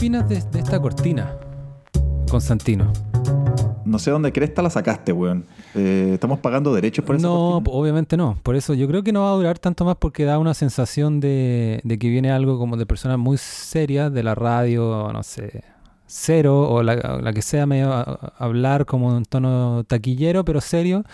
opinas de, de esta cortina, Constantino? No sé dónde cresta la sacaste, weón. Eh, ¿Estamos pagando derechos por eso? No, obviamente no. Por eso yo creo que no va a durar tanto más porque da una sensación de, de que viene algo como de personas muy serias de la radio, no sé, cero o la, o la que sea, medio a- a- hablar como en tono taquillero, pero serio.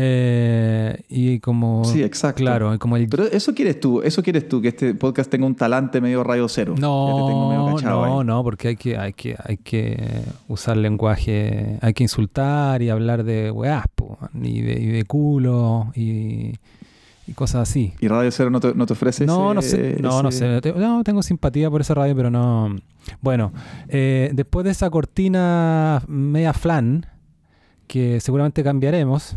Eh, y como... Sí, exacto. Claro, como el... Pero eso quieres tú, eso quieres tú, que este podcast tenga un talante medio rayo cero. Ya te tengo medio No, no, ahí. no, porque hay que, hay que, hay que usar lenguaje, hay que insultar y hablar de weás, y de, y de culo y, y cosas así. ¿Y Radio Cero no te, no te ofrece No, ese- no sé, no, no sé. No, tengo simpatía por esa radio, pero no. Bueno, eh, después de esa cortina media flan, que seguramente cambiaremos,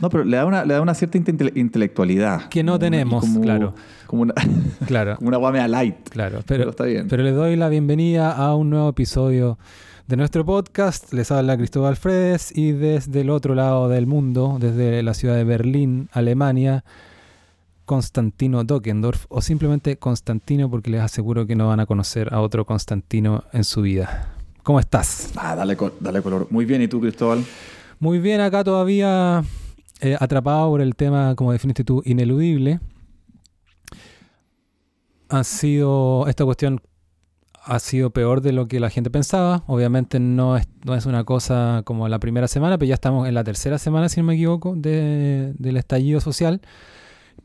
No, pero le da una, le da una cierta inte- intelectualidad. Que no tenemos, como- claro. Como una, claro, como una guamea light. claro. Pero, Pero, está bien. pero le doy la bienvenida a un nuevo episodio de nuestro podcast. Les habla Cristóbal Fredes y desde el otro lado del mundo, desde la ciudad de Berlín, Alemania, Constantino Dockendorf, o simplemente Constantino, porque les aseguro que no van a conocer a otro Constantino en su vida. ¿Cómo estás? Ah, dale, dale color. Muy bien, ¿y tú, Cristóbal? Muy bien, acá todavía eh, atrapado por el tema, como definiste tú, ineludible. Ha sido, esta cuestión ha sido peor de lo que la gente pensaba. Obviamente no es, no es una cosa como la primera semana, pero ya estamos en la tercera semana, si no me equivoco, de- del estallido social.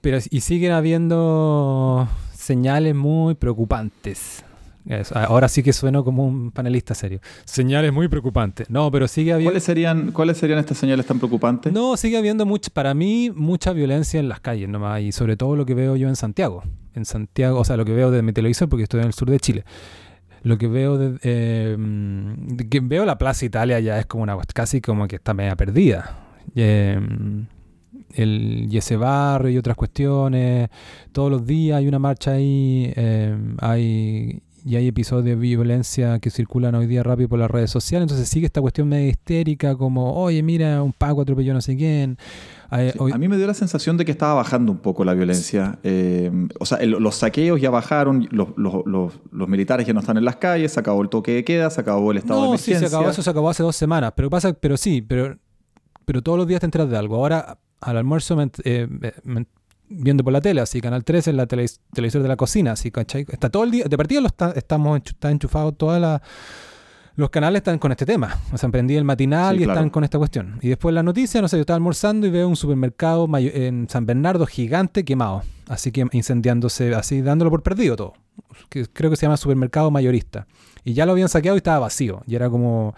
Pero, y siguen habiendo señales muy preocupantes. Es- ahora sí que sueno como un panelista serio. Señales muy preocupantes. No, pero sigue habiendo... ¿Cuáles serían, ¿Cuáles serían estas señales tan preocupantes? No, sigue habiendo mucha, para mí, mucha violencia en las calles nomás, y sobre todo lo que veo yo en Santiago. En Santiago, o sea, lo que veo desde mi televisor, porque estoy en el sur de Chile. Lo que veo de, eh, de que veo la Plaza Italia ya es como una casi como que está media perdida. Eh, el, y ese barrio y otras cuestiones. Todos los días hay una marcha ahí, eh, hay, y hay episodios de violencia que circulan hoy día rápido por las redes sociales. Entonces sigue esta cuestión medio histérica, como, oye, mira, un Paco atropelló no sé quién. Eh, Sí, hoy- A mí me dio la sensación de que estaba bajando un poco la violencia. Eh, o sea, el- los saqueos ya bajaron, los, los- los- los militares ya no están en las calles, se acabó el toque de queda, se acabó el estado de sí, emergencia. se acabó, eso se acabó hace dos semanas. Pero pasa, pero sí, pero, pero todos los días te enteras de algo. Ahora, al almuerzo, me eh, me- me- viendo por la tele, así, Canal 13, en la tele, televisor de la cocina, así, ¿cachai? Está todo el día, de partida lo está- estamos está enchufados todas las... Los canales están con este tema. O sea, prendí el matinal Sí, y claro. están con esta cuestión. Y después la noticia, no sé, yo estaba almorzando y veo un supermercado en San Bernardo gigante quemado. Así que incendiándose, así dándolo por perdido todo. Que creo que se llama supermercado mayorista. Y ya lo habían saqueado y estaba vacío. Y era como...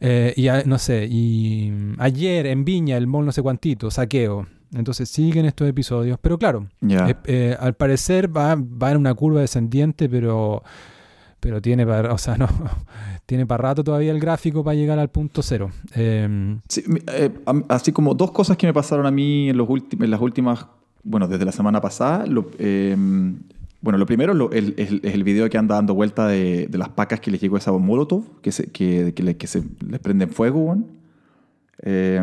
eh, y a- no sé, y ayer en Viña, el mall no sé cuantito, saqueo. Entonces siguen estos episodios. Pero claro, Ya. eh, eh, al parecer va, va en una curva descendiente, pero, pero tiene para, o sea, no, tiene para rato todavía el gráfico para llegar al punto cero. Eh, Sí, eh, así como dos cosas que me pasaron a mí en, los en las últimas, bueno, desde la semana pasada. Lo, eh, bueno, lo primero lo- es el video que anda dando vuelta de, de las pacas que les llegó esa Molotov, que se, que, que le, que se les prenden fuego, weón. Eh,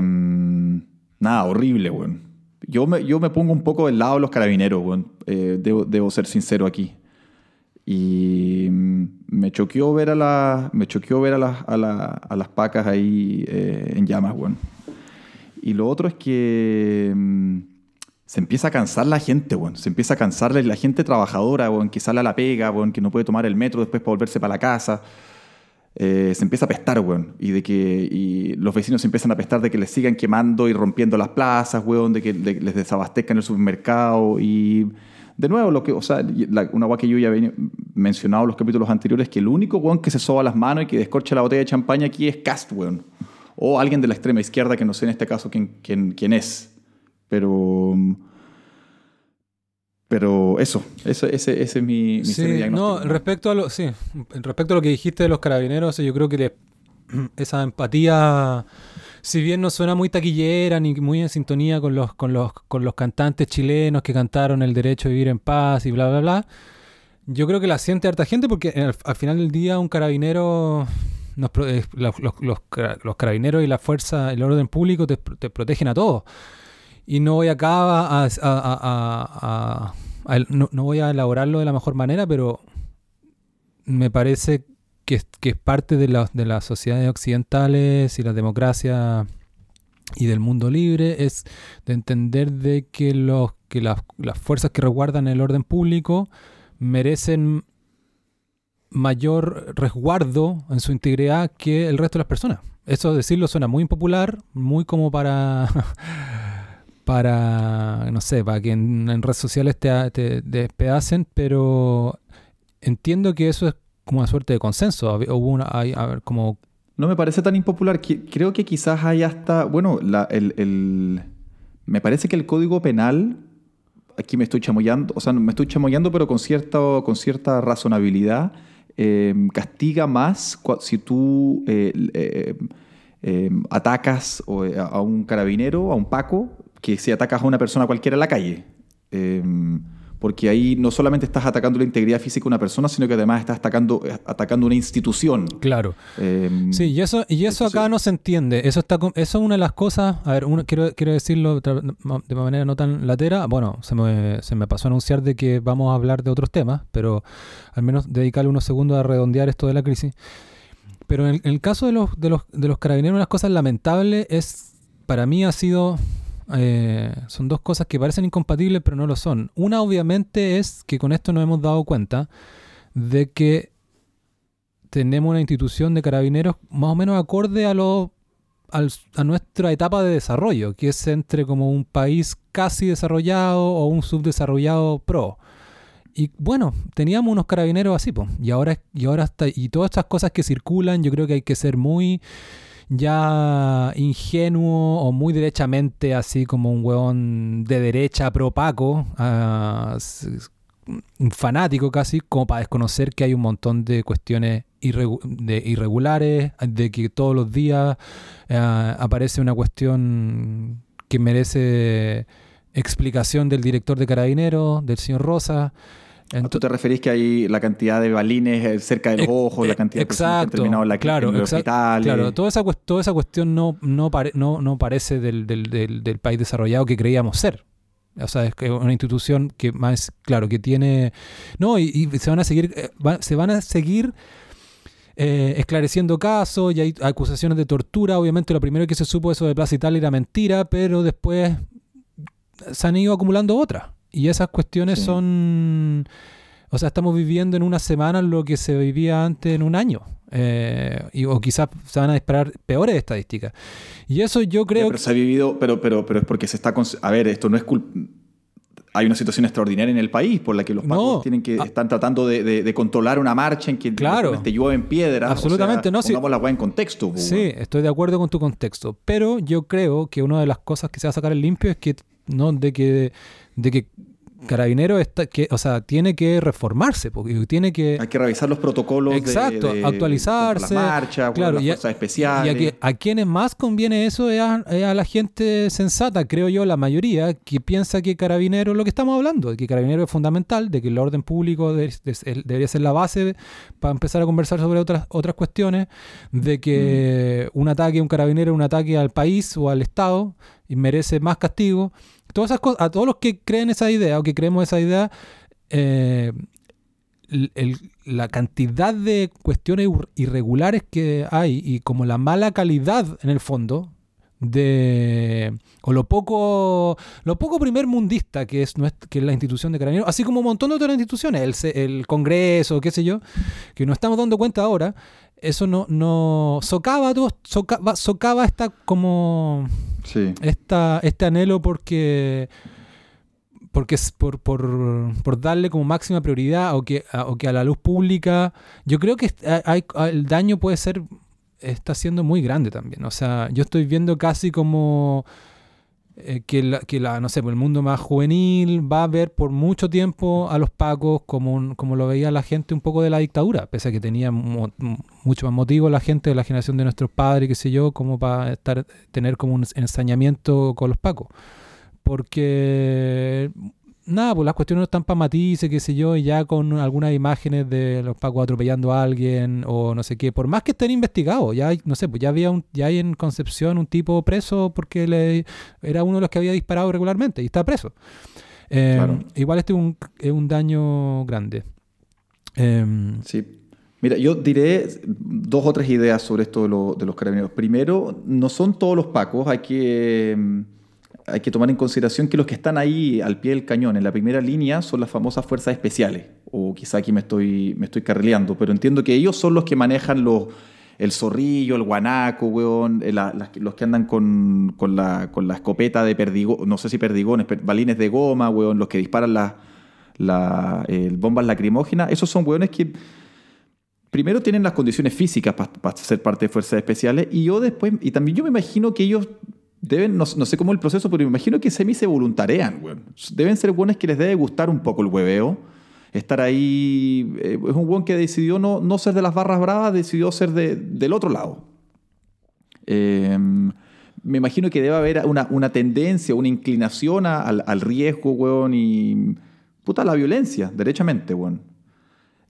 nada, horrible, weón. Yo me, yo me pongo un poco del lado de los carabineros, weón. Eh, debo, debo ser sincero aquí. Y mm, me choqueó ver a, la, me choqueó ver a, las- a, la- a las pacas ahí eh, en llamas, weón. Y lo otro es que mm, se empieza a cansar la gente, weón. Se empieza a cansar la, la gente trabajadora, weón, que sale a la pega, weón, que no puede tomar el metro después para volverse para la casa. Eh, se empieza a pestar, weón. Y de que y los vecinos se empiezan a pestar de que les sigan quemando y rompiendo las plazas, weón, de que de- les desabastezcan el supermercado. Y de nuevo, lo que, o sea, la- una guay que yo ya había mencionado en los capítulos anteriores, que el único weón que se soba las manos y que descorcha la botella de champaña aquí es Cast, weón. O alguien de la extrema izquierda, que no sé en este caso quién, quién, quién es. Pero. Pero eso, eso ese, ese es mi, mi sí, diagnóstico. no, respecto a lo, sí, respecto a lo que dijiste de los carabineros, yo creo que le- esa empatía, si bien no suena muy taquillera ni muy en sintonía con los, con los, con los cantantes chilenos que cantaron el derecho a vivir en paz y bla bla bla, yo creo que la siente harta gente porque al, al final del día un carabinero eh, los, los- los cara- los carabineros y la fuerza, el orden público te, te protegen a todos. Y no voy acá a, no, voy a elaborarlo de la mejor manera, pero me parece que, es- parte de, de las sociedades occidentales y la democracia y del mundo libre, es de entender de que, los, que las, las fuerzas que resguardan el orden público merecen mayor resguardo en su integridad que el resto de las personas. Eso decirlo suena muy impopular, muy como para para no sé, para que en, redes sociales te, te despedacen, pero entiendo que eso es como una suerte de consenso. Hubo una, No me parece tan impopular. Creo que quizás hay hasta. Bueno, el, el- me parece que el código penal. Aquí me estoy chamoyando, o sea, me estoy chamoyando, pero con cierta, con cierta razonabilidad. eh, castiga más si tú eh, eh, atacas a un carabinero, a un paco, que si atacas a una persona cualquiera en la calle. Eh, porque ahí no solamente estás atacando la integridad física de una persona, sino que además estás atacando, atacando una institución. claro. Eh, Sí, y eso, y eso acá no se entiende. Eso está eso es una de las cosas. A ver, uno, quiero, quiero decirlo de manera no tan latera. Bueno, se me, se me pasó a anunciar de que vamos a hablar de otros temas, pero al menos dedicarle unos segundos a redondear esto de la crisis. Pero en el, en el caso de los, de los, de los carabineros, una de las cosas lamentables es, para mí ha sido, eh, son dos cosas que parecen incompatibles, pero no lo son. Una obviamente es que con esto nos hemos dado cuenta de que tenemos una institución de carabineros más o menos acorde a lo al- a nuestra etapa de desarrollo, que es entre como un país casi desarrollado o un subdesarrollado pro. Y bueno, teníamos unos carabineros así, pues. Y ahora, y ahora está, y todas estas cosas que circulan, yo creo que hay que ser muy ya ingenuo o muy derechamente así como un hueón de derecha pro Paco, ah, fanático casi, como para desconocer que hay un montón de cuestiones irregulares, de que todos los días eh, aparece una cuestión que merece explicación del director de carabineros, del señor Rosa. ¿A ¿Tú te referís que hay la cantidad de balines eh, cerca de los Ex- ojos, la cantidad de personas que han terminado la, claro, en? Claro, toda esa, toda esa cuestión no, no, pare- no, no parece del, del, del, del país desarrollado que creíamos ser. O sea, es una institución que más, claro, que tiene... No, y, y se van a seguir, eh, va- se van a seguir eh, esclareciendo casos y hay acusaciones de tortura. Obviamente lo primero que se supo eso de Plaza Italia era mentira, pero después se han ido acumulando otras. Y esas cuestiones Sí. son... O sea, estamos viviendo en una semana lo que se vivía antes en un año. Eh, y, o quizás se van a disparar peores estadísticas. Y eso yo creo pero se ha vivido, pero, pero, pero es porque se está... A ver, esto no es culpa... Hay una situación extraordinaria en el país por la que los No. pacos tienen que están tratando de, de- de controlar una marcha en que Claro. te llueven piedras. Absolutamente, o sea, no. Pongamos la weá en contexto. po, Sí, estoy de acuerdo con tu contexto. Pero yo creo que una de las cosas que se va a sacar en limpio es que no de que de que Carabinero está que, o sea, tiene que reformarse, porque tiene que Hay que revisar los protocolos Exacto, de, actualizarse, contra las marchas, claro, las y a- fuerzas Y especiales. a, que- a quienes más conviene eso es a, es a la gente sensata, creo yo, la mayoría, que piensa que Carabinero, lo que estamos hablando, de que Carabinero es fundamental, de que el orden público de- debería ser la base para empezar a conversar sobre otras, otras cuestiones, de que un ataque a un carabinero es un ataque al país o al Estado y merece más castigo. Todas esas cosas, a todos los que creen esa idea o que creemos esa idea, eh, la cantidad de cuestiones ir- irregulares que hay y como la mala calidad en el fondo de o lo poco lo poco primer mundista que es que es la institución de carabineros así como un montón de otras instituciones el, el Congreso qué sé yo que nos estamos dando cuenta ahora eso no no socava todo socava, socava esta como Sí. esta, este anhelo porque porque es por, por, por darle como máxima prioridad o que, a, o que a la luz pública yo creo que el daño puede ser está siendo muy grande también o sea yo estoy viendo casi como eh, que, la, que la, no sé, pues el mundo más juvenil va a ver por mucho tiempo a los pacos como, un- como lo veía la gente un poco de la dictadura, pese a que tenía mucho más motivo la gente de la generación de nuestros padres, qué sé yo, como para estar, tener como un ensañamiento con los pacos. Porque, nada, pues las cuestiones no están para matices, qué sé yo, y ya con algunas imágenes de los pacos atropellando a alguien o no sé qué, por más que estén investigados, ya hay, no sé, pues ya había un, ya hay en Concepción un tipo preso porque le, era uno de los que había disparado regularmente y está preso. Eh, Claro. Igual este es un, es un daño grande. Em, Sí. Mira, yo diré dos o tres ideas sobre esto de, de los carabineros. Primero, no son todos los pacos, hay que, mm, hay que tomar en consideración que los que están ahí al pie del cañón, en la primera línea, son las famosas fuerzas especiales. O quizá aquí me estoy, me estoy carrileando, pero entiendo que ellos son los que manejan los, el zorrillo, el guanaco, weón, eh, los que andan con, con, la, con la escopeta de perdigón, no sé si perdigones, balines de goma, weón, los que disparan las la, bombas lacrimógenas. Esos son weones que primero tienen las condiciones físicas para ser parte de fuerzas especiales y yo después, y también yo me imagino que ellos deben, no, sé cómo el proceso, pero me imagino que semi se voluntarean, Deben ser buenos que les debe gustar un poco el hueveo. Estar ahí, eh, es un buen que decidió no, no ser de las barras bravas, decidió ser de, del otro lado. Em, me imagino que debe haber una, una tendencia, una inclinación al, al, riesgo, weón, y puta la violencia, derechamente, weón.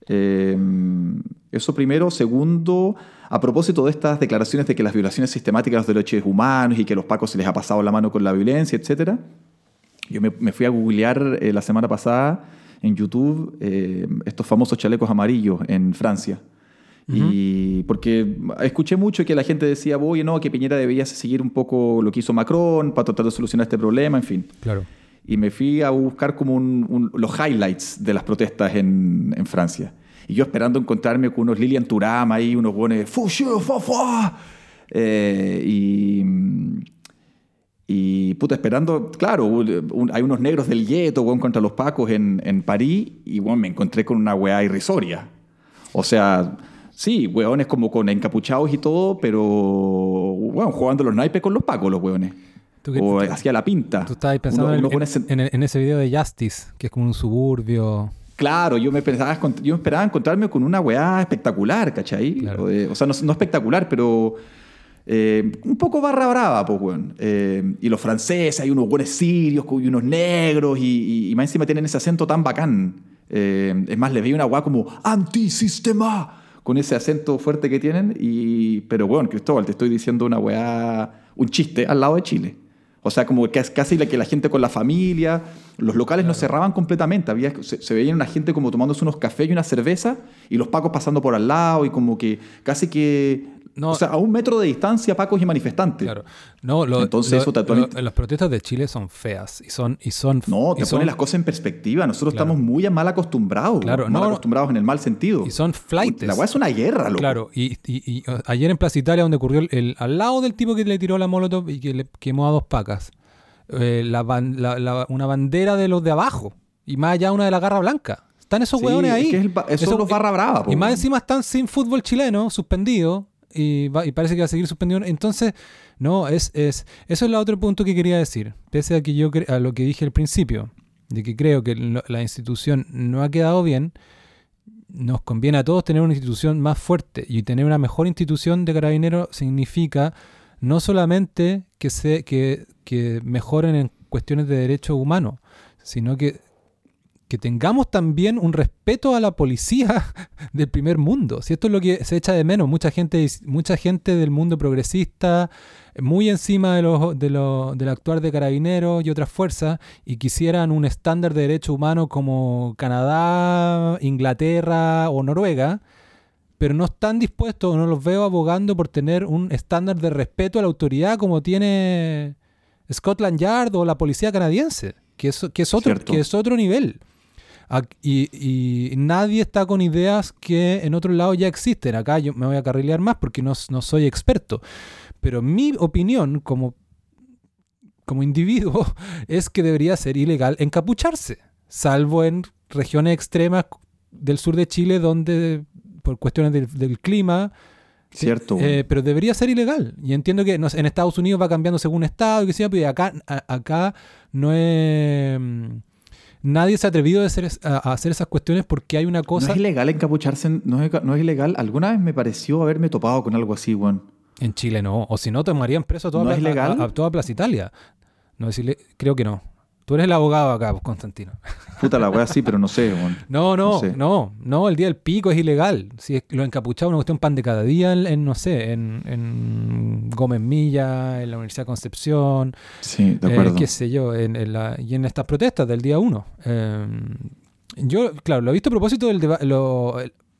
Em, eso primero. Segundo, a propósito de estas declaraciones de que las violaciones sistemáticas de los derechos humanos y que a los pacos se les ha pasado la mano con la violencia, etc. Yo me, fui a googlear eh, la semana pasada en YouTube eh, estos famosos chalecos amarillos en Francia. Y porque escuché mucho que la gente decía, oye, no, que Piñera debía seguir un poco lo que hizo Macron para tratar de solucionar este problema, en fin. Claro. Y me fui a buscar como los highlights de las protestas en, en Francia. Y yo esperando encontrarme con unos Lilian Turama ahí, unos buenos eh, y, y puta, esperando, claro, hay unos negros del gueto, contra los pacos en, en París, y bueno, me encontré con una weá irrisoria. O sea, sí, weones como con encapuchados y todo, pero, bueno, jugando los naipes con los pacos, los weones. o hacía la pinta. Tú estabas pensando en, en, ese video de Justice, que es como un suburbio. Claro, yo me, pensaba, yo esperaba encontrarme con una weá espectacular, ¿cachai? O, sea, no, espectacular, pero eh, un poco barra brava, pues, weón. Eh, y los franceses, hay unos buenos sirios y unos negros, y, más encima tienen ese acento tan bacán. Eh, es más, les veía una weá como antisistema, con ese acento fuerte que tienen. Y, pero, bueno, Cristóbal, te estoy diciendo una weá, un chiste al lado de Chile. O sea, como que casi que la gente con la familia, los locales no cerraban completamente, había, se, se veía una gente como tomándose unos cafés y una cerveza y los pacos pasando por al lado y como que casi que o sea, a un metro de distancia, pacos y manifestantes. Claro. No, Entonces, eso las protestas de Chile son feas y son. Y son no, te ponen las cosas en perspectiva. Nosotros estamos muy mal acostumbrados. Claro, mal acostumbrados en el mal sentido. Y son flights. La weá es una guerra, loco. Claro, y, y, ayer en Plaza Italia, donde ocurrió el, al lado del tipo que le tiró la molotov y que le quemó a dos pacas, eh, la, una bandera de los de abajo y más allá una de la garra blanca. Están esos hueones ahí. Es son los barra brava. y más encima están sin fútbol chileno, suspendido, y, parece que va a seguir suspendido. Entonces, no, es, es, eso es el otro punto que quería decir. Pese a que yo a lo que dije al principio, de que creo que la institución no ha quedado bien, nos conviene a todos tener una institución más fuerte y tener una mejor institución de carabineros significa no solamente que, se, que, que mejoren en cuestiones de derechos humanos, sino que que tengamos también un respeto a la policía del primer mundo. Si esto es lo que se echa de menos, mucha gente, mucha gente del mundo progresista, muy encima de lo, de lo, del actuar de carabineros y otras fuerzas, y quisieran un estándar de derecho humano como Canadá, Inglaterra o Noruega, pero no están dispuestos, no los veo abogando por tener un estándar de respeto a la autoridad como tiene Scotland Yard o la policía canadiense, que es, que es, otro, que es otro nivel. Y, nadie está con ideas que en otro lado ya existen. Acá yo me voy a carrilear más porque no, soy experto. Pero mi opinión como, como individuo es que debería ser ilegal encapucharse, salvo en regiones extremas del sur de Chile donde por cuestiones del, clima Cierto. Eh, pero debería ser ilegal. Y entiendo que en Estados Unidos va cambiando según estado, y que sea, pero acá, acá no es nadie se ha atrevido a hacer, a hacer, esas cuestiones porque hay una cosa... No es ilegal encapucharse, no es, no es ilegal. Alguna vez me pareció haberme topado con algo así, Juan. En Chile no, o si no tomarían preso a toda, ¿No A, toda Plaza Italia. No decirle, creo que no. Tú eres el abogado acá, pues, Constantino. Puta la wea sí, pero no sé, No, no, no, no, el día del pico es ilegal. Si es lo encapuchado, una cuestión pan de cada día en, no sé, en, en, Gómez Milla, en la Universidad de Concepción. Sí, de acuerdo. Eh, qué sé yo, en, la, y en estas protestas del día uno. Eh, yo, claro, lo he visto a propósito del debate.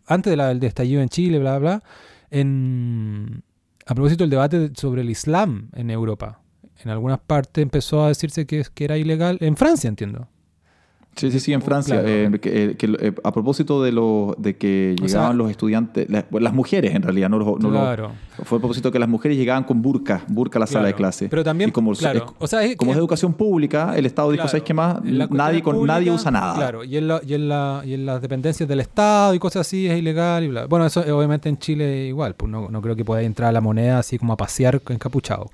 antes del estallido en Chile, bla, bla, en, a propósito del debate sobre el Islam en Europa. En algunas partes empezó a decirse que, que era ilegal, en Francia entiendo, Sí, sí, sí, en Francia. Eh, eh, eh, a propósito de, lo, de que llegaban los estudiantes, las mujeres en realidad, no, no claro. fue a propósito que las mujeres llegaban con burka, burka a la sala de clase. Pero también, como, claro, o sea, es, como es educación pública, el Estado dijo, ¿sabes qué más? Nadie, con, nadie usa nada. Claro, y en, la, y, en la, y en las dependencias del Estado y cosas así es ilegal. Y bla. Bueno, eso obviamente en Chile igual, pues no, no creo que pueda entrar a la moneda así como a pasear encapuchado.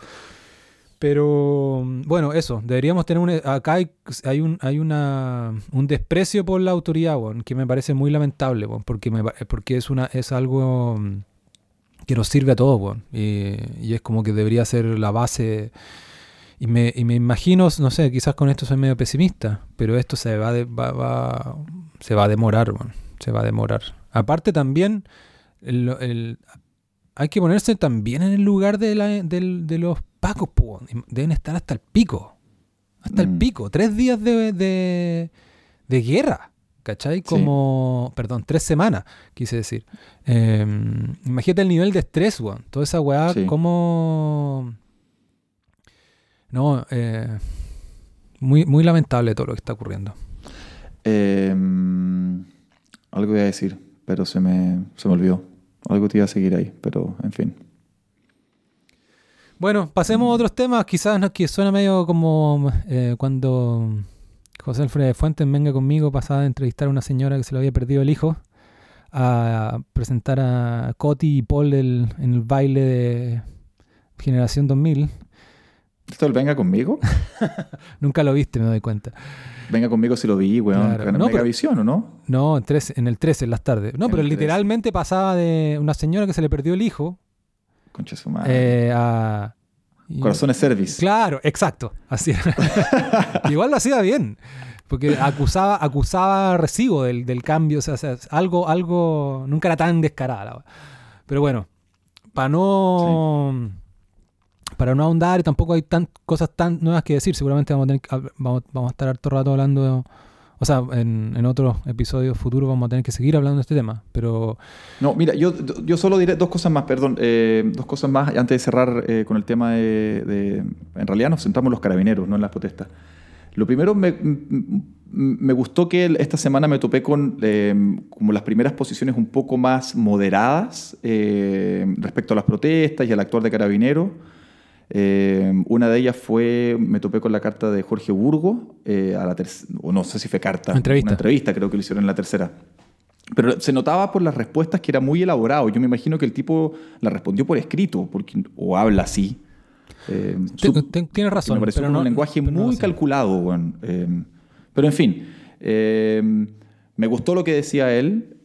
Pero bueno, eso, deberíamos tener un... Acá hay, hay, un, hay una, un desprecio por la autoridad, que me parece muy lamentable, porque, me, porque es, una, es algo mm, que nos sirve a todos, y, y, es como que debería ser la base... Y me, y me imagino, no sé, quizás con esto soy medio pesimista, pero esto se va, va, va, se va a demorar, se va a demorar. Aparte también, el, hay que ponerse también en el lugar de, la, de los pacos, deben estar hasta el pico. Hasta el mm. pico. Tres días de, de, guerra. ¿Cachai? Como, perdón, tres semanas, quise decir. Em, imagínate el nivel de estrés, weón. Toda esa weá, como... No, eh, muy, muy lamentable todo lo que está ocurriendo. Em, algo iba a decir, pero se me, se me olvidó. Algo te iba a seguir ahí, pero en fin. Bueno, pasemos a otros temas. Quizás no, que suena medio como eh, cuando José Alfredo Fuentes venga conmigo pasaba a entrevistar a una señora que se le había perdido el hijo a presentar a Coti y Paul en el baile de Generación 2000. ¿Esto el venga conmigo? Nunca lo viste, me doy cuenta. Venga conmigo si lo vi, weón. Claro. No, Megavisión, ¿o no? No, en, en el 13, en las tardes. No, pero literalmente pasaba de una señora que se le perdió el hijo Concha su madre. Eh, a, Corazones Service. Claro, exacto. Así Igual lo hacía bien. Porque acusaba, acusaba recibo del, del cambio. O sea, algo, algo. Nunca era tan descarada. Pero bueno, para no. Para no ahondar, tampoco hay tan, cosas tan nuevas que decir. Seguramente vamos a, tener, vamos, vamos a estar harto rato hablando o sea, en, en otros episodios futuros vamos a tener que seguir hablando de este tema, pero... No, mira, yo, yo solo diré dos cosas más, perdón, eh, dos cosas más antes de cerrar eh, con el tema de, En realidad nos centramos en los carabineros, no en las protestas. Lo primero, me, me gustó que esta semana me topé con eh, como las primeras posiciones un poco más moderadas respecto a las protestas y al actuar de carabineros. Eh, una de ellas fue, me topé con la carta de Jorge Burgo, eh, a la o no sé si fue carta, entrevista. una entrevista creo que lo hicieron en la tercera. Pero se notaba por las respuestas que era muy elaborado. Yo me imagino que el tipo la respondió por escrito, porque, o habla así. Eh, Tienes razón. Me pareció un lenguaje muy calculado. Bueno. pero en fin, me gustó lo que decía él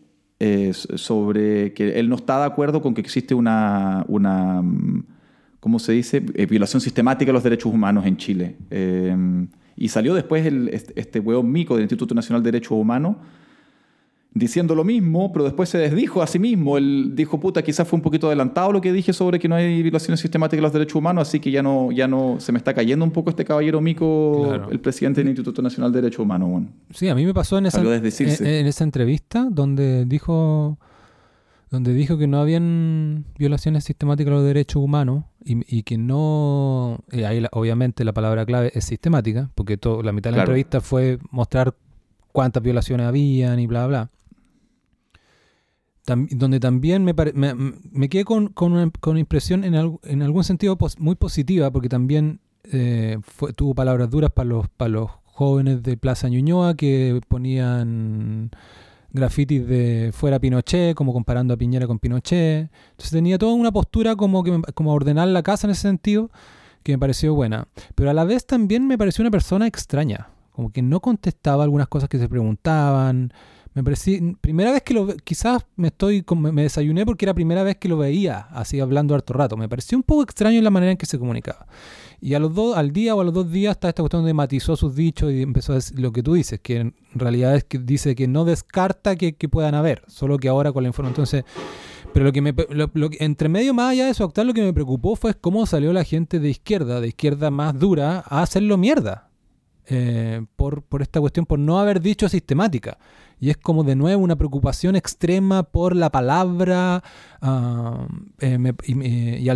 sobre que él no está de acuerdo con que existe una, una ¿cómo se dice?, eh, violación sistemática de los derechos humanos en Chile. Eh, y salió después el, este hueón mico del Instituto Nacional de Derechos Humanos diciendo lo mismo, pero después se desdijo a sí mismo. Él dijo, puta, quizás fue un poquito adelantado lo que dije sobre que no hay violaciones sistemáticas de los derechos humanos, así que ya no, ya no se me está cayendo un poco este caballero mico, el presidente del Instituto Nacional de Derechos Humanos. Sí, a mí me pasó en esa, en esa entrevista donde dijo donde dijo que no habían violaciones sistemáticas de los derechos humanos y, que no, ahí obviamente la palabra clave es sistemática, porque todo, la mitad de la entrevista fue mostrar cuántas violaciones habían y bla, bla. donde también me, me, quedé con, con, una, impresión en, en, algún sentido muy positiva, porque también eh, fue, tuvo palabras duras para los, para los jóvenes de Plaza Ñuñoa que ponían grafitis de fuera Pinochet, como comparando a Piñera con Pinochet. Entonces tenía toda una postura como, que, como ordenar la casa en ese sentido, que me pareció buena. Pero a la vez también me pareció una persona extraña, como que no contestaba algunas cosas que se preguntaban. Me parecía, primera vez que lo quizás me estoy me desayuné porque era primera vez que lo veía así hablando harto rato. Me pareció un poco extraño la manera en que se comunicaba. Y a los dos, al día o a los dos días está esta cuestión de matizó sus dichos y empezó a decir lo que tú dices, que en realidad es que dice que no descarta que, puedan haber, solo que ahora con la información. Entonces, pero lo que me, entre medio más allá de eso lo que me preocupó fue cómo salió la gente de izquierda, de izquierda más dura, a hacerlo mierda. eh, por, por, esta cuestión, por no haber dicho sistemática. Y es como de nuevo una preocupación extrema por la palabra ah, eh, y,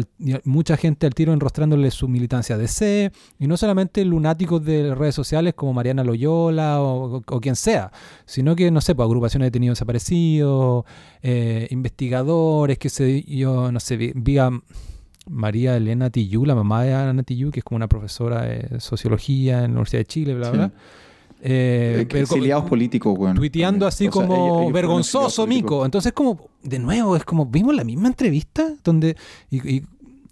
mucha gente al tiro enrostrándole su militancia de C, y no solamente lunáticos de redes sociales como Mariana Loyola o, quien sea, sino que, no sé, pues, agrupaciones de detenidos desaparecidos, eh, investigadores, que se yo, no sé, vi, María Elena Tillú, la mamá de Ana Tillú, que es como una profesora de sociología en la Universidad de Chile, bla, bla. Eh, eh exiliados políticos, bueno, Tuiteando así como vergonzoso, Mico. Entonces, como, de nuevo, es como, vimos la misma entrevista donde. Y,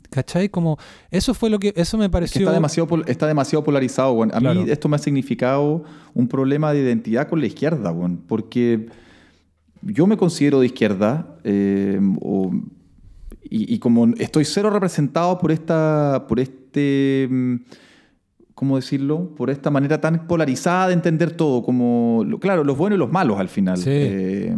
¿Cachai? Como, eso fue lo que, eso me pareció... está, demasiado, está demasiado polarizado, bueno. A mí esto me ha significado un problema de identidad con la izquierda, bueno, porque yo me considero de izquierda eh, y, y, como estoy cero representado por esta, por este mm, ¿cómo decirlo? Por esta manera tan polarizada de entender todo, como, claro, los buenos y los malos al final. Eh,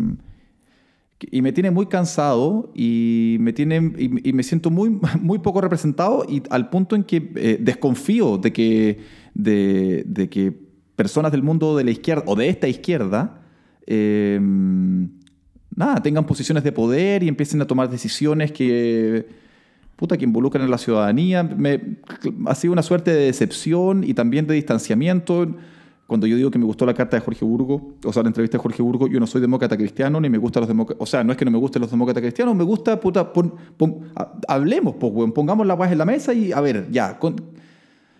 y me tiene muy cansado y me, tiene, y, me siento muy, muy poco representado y al punto en que eh, desconfío de que, de, que personas del mundo de la izquierda o de esta izquierda eh, nada, tengan posiciones de poder y empiecen a tomar decisiones que puta, que involucran a la ciudadanía. Me, ha sido una suerte de decepción y también de distanciamiento. Cuando yo digo que me gustó la carta de Jorge Burgo, o sea, la entrevista de Jorge Burgo, yo no soy demócrata cristiano, ni me gustan los demócratas. O sea, no es que no me gusten los demócratas cristianos, me gusta, puta, hablemos, pues, weón, pongamos la paz en la mesa y a ver, ya,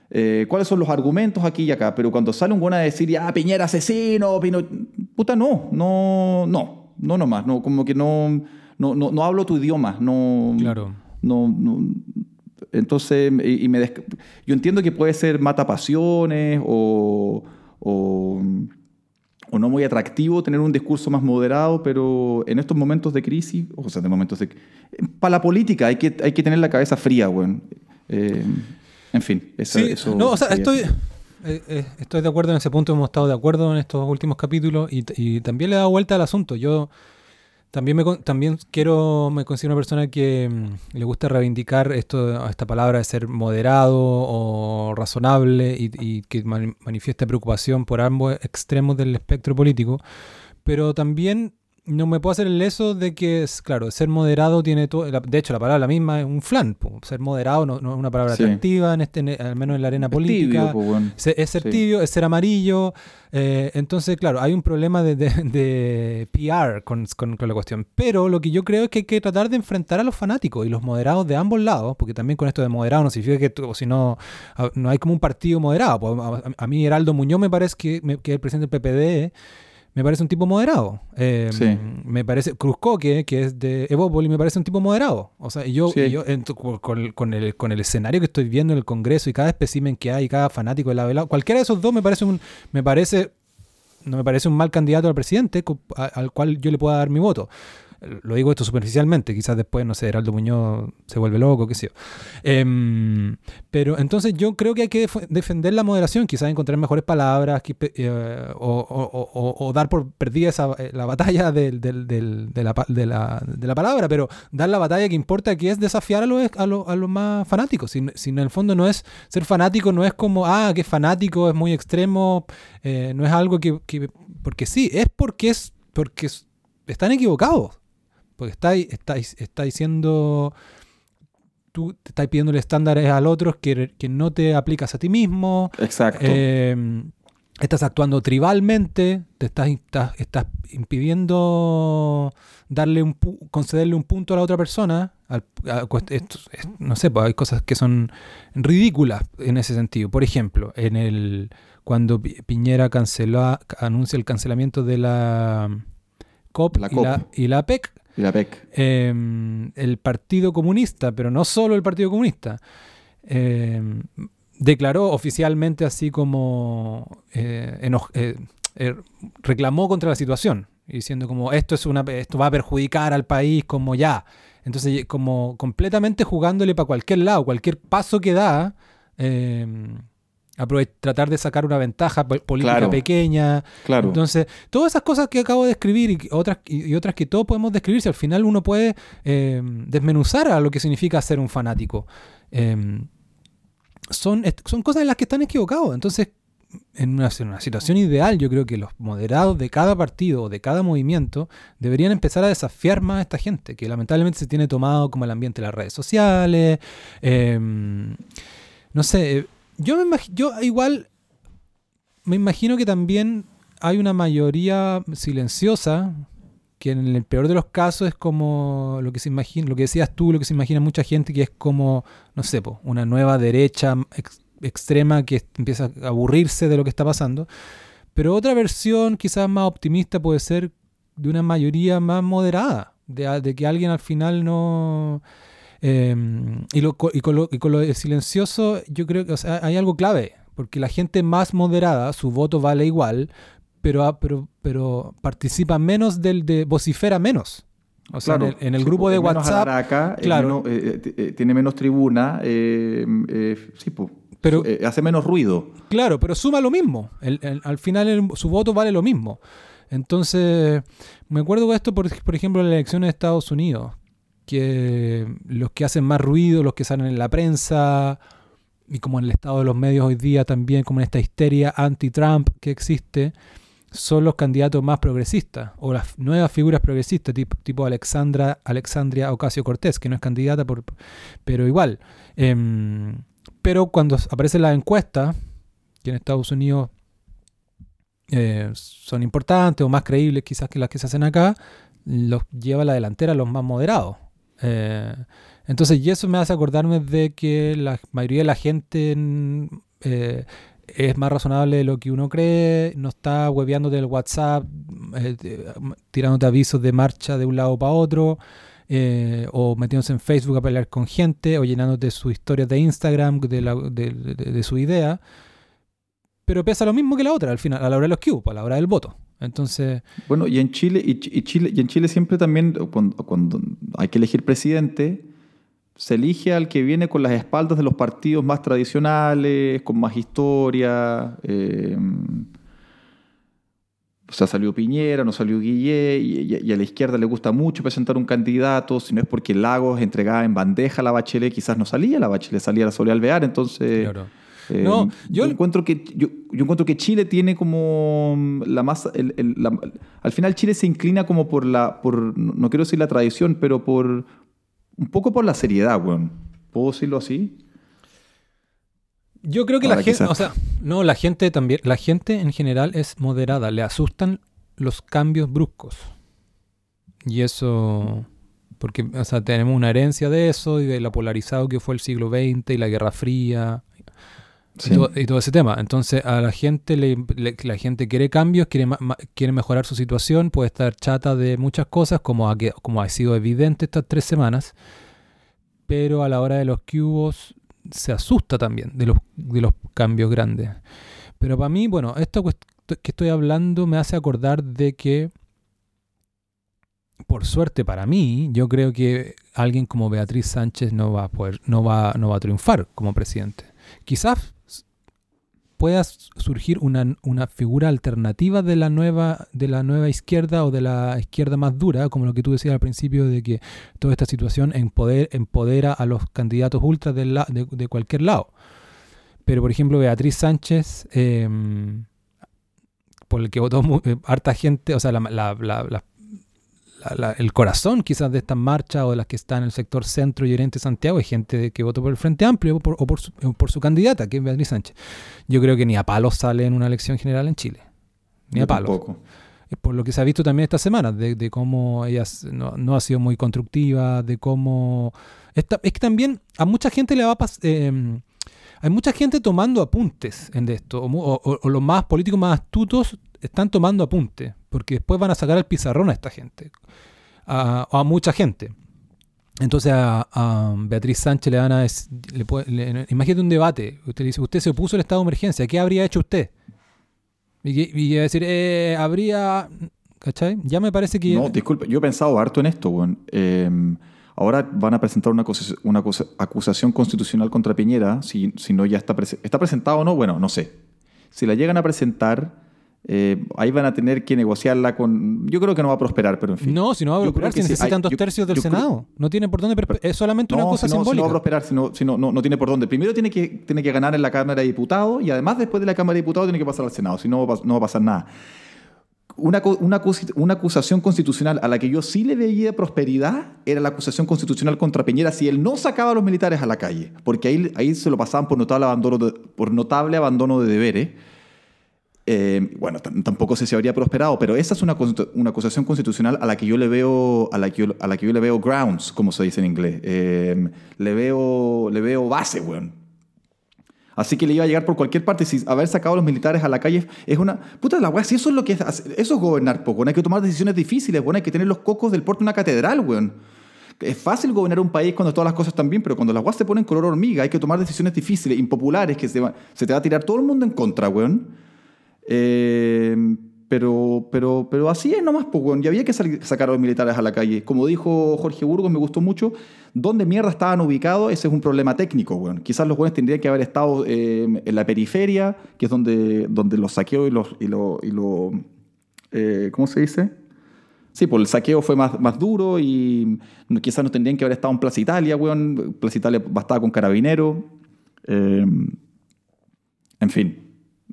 eh, cuáles son los argumentos aquí y acá. Pero cuando sale un buena a decir, ya, Piñera asesino, Pino, puta, no, no, no, no nomás, no, como que no, no, no, no hablo tu idioma, no. Claro no, entonces, y, me yo entiendo que puede ser mata pasiones o, o, no muy atractivo tener un discurso más moderado, pero en estos momentos de crisis, o sea, de momentos de... Para la política hay que, hay que tener la cabeza fría, güey. Eh, en fin, eso, No, o sea, estoy... Eh, eh, estoy de acuerdo en ese punto, hemos estado de acuerdo en estos últimos capítulos y, y también le he dado vuelta al asunto. Yo, también, me, también quiero, me considero una persona que mm, le gusta reivindicar esto, esta palabra de ser moderado o razonable y, que manifiesta preocupación por ambos extremos del espectro político, pero también no me puedo hacer el leso de que, es, claro, ser moderado tiene todo. De hecho, la palabra la misma es un flan. Ser moderado no, es una palabra atractiva, en este, al menos en la arena política. Es ser tibio, es ser amarillo. Eh, entonces, claro, hay un problema de, de, PR con, con, la cuestión. Pero lo que yo creo es que hay que tratar de enfrentar a los fanáticos y los moderados de ambos lados, porque también con esto de moderado no significa que, o si no, no hay como un partido moderado. Pues, a, mí, Heraldo Muñoz me parece que, que el presidente del PPD me parece un tipo moderado. Eh, me parece Cruzcoque, que es de Evópoli, me parece un tipo moderado. O sea, yo, yo con, el, con el escenario que estoy viendo en el Congreso y cada espécimen que hay, cada fanático de la velada, cualquiera de esos dos me parece un, me parece, no me parece un mal candidato al presidente al cual yo le pueda dar mi voto lo digo esto superficialmente, quizás después, no sé, Heraldo Muñoz se vuelve loco, qué sé yo. Em, pero entonces yo creo que hay que defender la moderación, quizás encontrar mejores palabras eh, o, dar por perdida esa, eh, la batalla de, la, palabra, pero dar la batalla que importa, que es desafiar a los, a los, más fanáticos. Si, en el fondo no es ser fanático, no es como, ah, que fanático, es muy extremo, eh, no es algo que, que, porque sí, es porque es porque están equivocados. Porque estáis, estáis, estáis diciendo, tú te estás pidiendo estándares al otro que, que no te aplicas a ti mismo. Exacto. Em, estás actuando tribalmente, te estás, estás, impidiendo darle un concederle un punto a la otra persona. no sé, pues hay cosas que son ridículas en ese sentido. Por ejemplo, en el cuando Piñera canceló, anuncia el cancelamiento de la COP, Y, la, y la PEC, la PEC. Em, el Partido Comunista, pero no solo el Partido Comunista, em, declaró oficialmente así como eh, eh, eh, reclamó contra la situación, diciendo como esto, es una, esto va a perjudicar al país, como ya. Entonces, como completamente jugándole para cualquier lado, cualquier paso que da em, tratar de sacar una ventaja política pequeña. Claro. Entonces, todas esas cosas que acabo de escribir y otras, y, otras que todos podemos describir, si al final uno puede eh, desmenuzar a lo que significa ser un fanático. Em, son, son cosas en las que están equivocados. Entonces, en una, situación ideal, yo creo que los moderados de cada partido o de cada movimiento deberían empezar a desafiar más a esta gente, que lamentablemente se tiene tomado como el ambiente de las redes sociales. Em, no sé, yo, me yo igual me imagino que también hay una mayoría silenciosa que en el peor de los casos es como lo que se imagina, lo que decías tú, lo que se imagina mucha gente, que es como, no sé, una nueva derecha extrema que empieza a aburrirse de lo que está pasando. Pero otra versión quizás más optimista puede ser de una mayoría más moderada, de, que alguien al final no... Em, y, lo, y, con lo, y, con lo, silencioso yo creo que hay algo clave, porque la gente más moderada, su voto vale igual, pero, pero, pero participa menos del de vocifera menos. O sea, en el, grupo de WhatsApp. Acá, claro. Eh, eh, tiene menos tribuna. Eh, sí, pues, pero, hace menos ruido. Claro, pero suma lo mismo. al final su voto vale lo mismo. Entonces, me acuerdo de esto, por, por ejemplo, en las elecciones de Estados Unidos. Que los que hacen más ruido, los que salen en la prensa, y como en el estado de los medios hoy día también, como en esta histeria anti-Trump que existe, son los candidatos más progresistas o las nuevas figuras progresistas, tipo, tipo Alexandra, Alexandria Ocasio Cortés, que no es candidata, por, pero igual. Em, pero cuando aparece la encuesta, que en Estados Unidos eh, son importantes o más creíbles quizás que las que se hacen acá, los lleva a la delantera los más moderados. Eh, entonces, y eso me hace acordarme de que la mayoría de la gente eh, es más razonable de lo que uno cree, no está hueveando del WhatsApp, eh, tirándote avisos de marcha de un lado para otro, eh, o metiéndose en Facebook a pelear con gente, o llenándote sus historias de Instagram de, su idea. Pero pesa lo mismo que la otra, al final, a la hora de los cubos, a la hora del voto. Entonces. Bueno, y en Chile, y, Chile, y en Chile siempre también, cuando hay que elegir presidente, se elige al que viene con las espaldas de los partidos más tradicionales, con más historia. Eh, o sea, salió Piñera, no salió Guillé, y, a la izquierda le gusta mucho presentar un candidato, si no es porque Lagos entregaba en bandeja a la Bachelet, quizás no salía, la Bachelet salía la Soledad Alvear, entonces... Eh, no, yo, encuentro que, yo, encuentro que Chile tiene como la más... al final Chile se inclina como por la... Por, no quiero decir la tradición, pero por, un poco por la seriedad, weón. ¿Puedo decirlo así? Yo creo que la gente, o sea, no, la gente también, la gente en general es moderada, le asustan los cambios bruscos. Y eso, porque, o sea, tenemos una herencia de eso y de la polarizado que fue el siglo XX y la Guerra Fría y, todo, ese tema. Entonces, a la gente le, la gente quiere cambios, quiere, quiere mejorar su situación, puede estar chata de muchas cosas, como ha, como ha sido evidente estas tres semanas, pero a la hora de los cubos se asusta también de los, de los cambios grandes. Pero para mí, bueno, esto que estoy hablando me hace acordar de que, por suerte para mí, yo creo que alguien como Beatriz Sánchez no va a poder, no va, no va a triunfar como presidente. Quizás pueda surgir una, una, figura alternativa de la nueva de la nueva izquierda o de la izquierda más dura, como lo que tú decías al principio de que toda esta situación empodera a los candidatos ultras de, de, cualquier lado. Pero por ejemplo Beatriz Sánchez, em, por el que votó eh, harta gente, o sea, la, la, el corazón quizás de estas marchas o de las que están en el sector centro y oriente de Santiago es gente que votó por el Frente Amplio o por, su, candidata, que es Beatriz Sánchez. Yo creo que ni a palos sale en una elección general en Chile. Ni a palos. Por lo que se ha visto también esta semana, de, cómo ella no, ha sido muy constructiva, de cómo... es que también a mucha gente le va a pasar... Em, hay mucha gente tomando apuntes en esto, o, los más políticos más astutos están tomando apuntes, porque después van a sacar al pizarrón a esta gente, a, a mucha gente. Entonces a, Beatriz Sánchez le van a le, imagínate un debate, usted dice, usted se opuso al estado de emergencia, ¿qué habría hecho usted? Y, y decir, eh, habría, ¿cachai? Ya me parece que... No, disculpe, yo he pensado harto en esto, bueno. Em, ahora van a presentar una, una acusación constitucional contra Piñera, si, si no ya está, está presentado o no, bueno, no sé. Si la llegan a presentar, eh, ahí van a tener que negociarla con... Yo creo que no va a prosperar, pero en fin. No, si no va a prosperar, si necesitan Hay- dos yo- tercios del yo creo- Senado. No tiene por dónde... Es solamente una No, cosa si no, si no va a simbólica. prosperar, si no, si no, no, tiene por dónde. Primero tiene que, tiene que ganar en la Cámara de Diputados y además después de la Cámara de Diputados tiene que pasar al Senado, si no, va a pas- no va a pasar nada. Una, una, una acusación constitucional a la que yo sí le veía prosperidad era la acusación constitucional contra Peñera si él no sacaba a los militares a la calle, porque ahí, ahí se lo pasaban por notable abandono de, por notable abandono de deberes. Eh, bueno, tampoco sé si habría prosperado, pero esa es una, acusación constitucional a la que yo le veo, a la que a la que yo le veo grounds, como se dice en inglés. Eh, le veo, le veo base, weón. Así que le iba a llegar por cualquier parte. Si haber sacado a los militares a la calle es una. Puta la weá, si eso es lo que es. Eso es gobernar poco. Hay que tomar decisiones difíciles, weón. Hay que tener los cocos del porte de una catedral, weón. Es fácil gobernar un país cuando todas las cosas están bien, pero cuando las weas se ponen color hormiga, hay que tomar decisiones difíciles, impopulares, que se, va- se te va a tirar todo el mundo en contra, weón. Eh, pero, pero, pero así es nomás, pues, weón. Y había que sacar a los militares a la calle. Como dijo Jorge Burgos, me gustó mucho. ¿Dónde mierda estaban ubicados? Ese es un problema técnico, weón. Quizás los weones tendrían que haber estado eh, en la periferia, que es donde, donde los saqueos y los... Y lo, y lo, eh, ¿Cómo se dice? Sí, pues el saqueo fue más, más duro y quizás no tendrían que haber estado en Plaza Italia, weón. Plaza Italia bastaba con carabineros. Eh, en fin,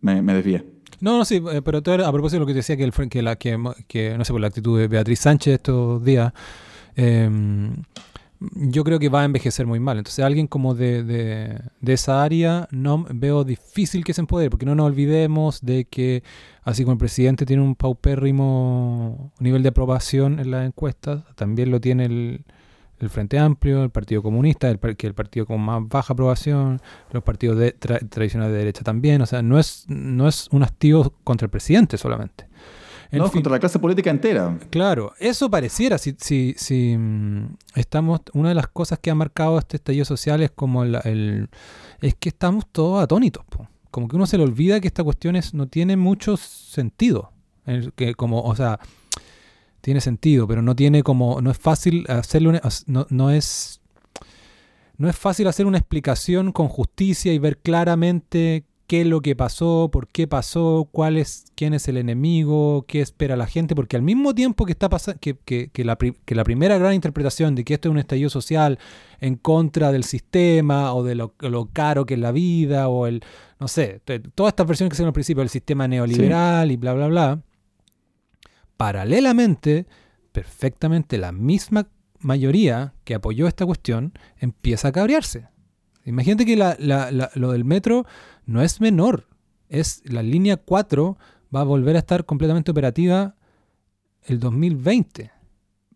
me, me desvié. No, no, sí, eh, pero a propósito de lo que te decía que, el, que, la, que, no sé, por la actitud de Beatriz Sánchez estos días, eh, yo creo que va a envejecer muy mal. Entonces, alguien como de, de, de esa área, no veo difícil que se empodere, porque no nos olvidemos de que, así como el presidente tiene un paupérrimo nivel de aprobación en las encuestas, también lo tiene el, el Frente Amplio, el Partido Comunista, el, que el partido con más baja aprobación, los partidos de- tra- tradicionales de derecha también. O sea, no es, no es un hastío contra el presidente solamente. En no, fin, contra la clase política entera. Claro, eso pareciera. Si, si, si mm, estamos, una de las cosas que ha marcado este estallido social es como la- el, es que estamos todos atónitos. po. Como que uno se le olvida que esta cuestión es- no tiene mucho sentido. El que como, o sea, tiene sentido, pero no tiene como, no es fácil hacerle una, no, no es, no es fácil hacer una explicación con justicia y ver claramente qué es lo que pasó, por qué pasó, cuál es, quién es el enemigo, qué espera la gente, porque al mismo tiempo que está pasando, que, que- que la, que la primera gran interpretación de que esto es un estallido social en contra del sistema o de lo, lo caro que es la vida o el, no sé, todas estas versiones que se al principio del sistema neoliberal y bla, bla, bla, paralelamente, perfectamente la misma mayoría que apoyó esta cuestión empieza a cabrearse. Imagínate que la- la- la- lo del metro no es menor. Es la línea 4 va a volver a estar completamente operativa el 2020.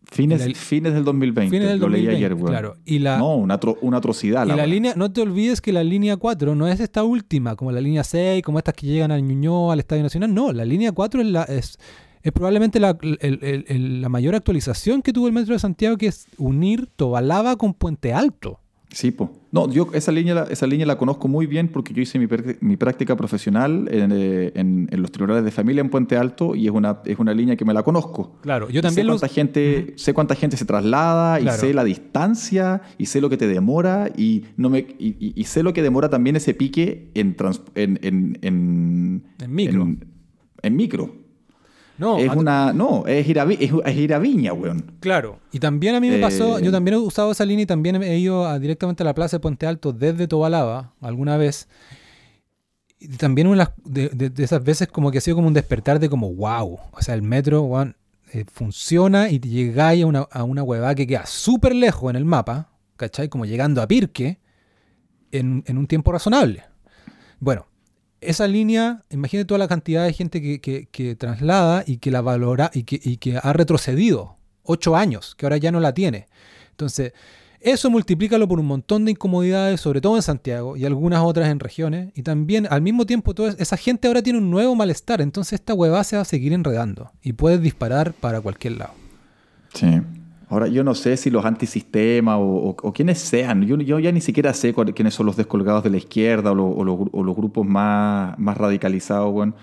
Fines, La- fines del 2020. Fines del lo leí 2020, ayer, weón. claro. Y la, No, una, atro- una atrocidad. y la línea, no te olvides que la línea 4 no es esta última, como la línea 6, como estas que llegan al Ñuñoa, al Estadio Nacional. No, la línea 4 es, la, es, es probablemente la, el- el- el- la mayor actualización que tuvo el Metro de Santiago, que es unir Tobalaba con Puente Alto. Sí, po. No, yo esa línea, la- esa línea la conozco muy bien porque yo hice mi, prácti- mi práctica profesional en, eh, en- en los tribunales de familia en Puente Alto y es una, es una línea que me la conozco. Claro, yo también sé gente sé cuánta gente se traslada Claro. y sé la distancia y sé lo que te demora y no me y, y- y sé lo que demora también ese pique en trans- en, en, en, En micro. en, en micro. No, es una no es ir a, Vi- es, es ir a Viña weón Claro, y también a mí me pasó, Eh, yo también he usado esa línea y también he ido a- directamente a la plaza de Puente Alto desde Tobalaba alguna vez. Y también una de esas veces como que ha sido como un despertar de como wow, o sea, el metro weón, eh, funciona y llegáis a una, a una huevada que queda súper lejos en el mapa, ¿cachai? Como llegando a Pirque en, en un tiempo razonable. Bueno, esa línea, imagínate toda la cantidad de gente que, que- que traslada y que la valora y que, y que ha retrocedido ocho años, que ahora ya no la tiene. Entonces, eso multiplícalo por un montón de incomodidades, sobre todo en Santiago y algunas otras en regiones. Y también, al mismo tiempo, toda esa gente ahora tiene un nuevo malestar. Entonces, esta huevada se va a seguir enredando y puedes disparar para cualquier lado. Sí. Ahora, yo no sé si los antisistemas o, o- o quienes sean, yo, yo ya ni siquiera sé cuál- quiénes son los descolgados de la izquierda o, lo- o los, gru- o los grupos más, más radicalizados, weón.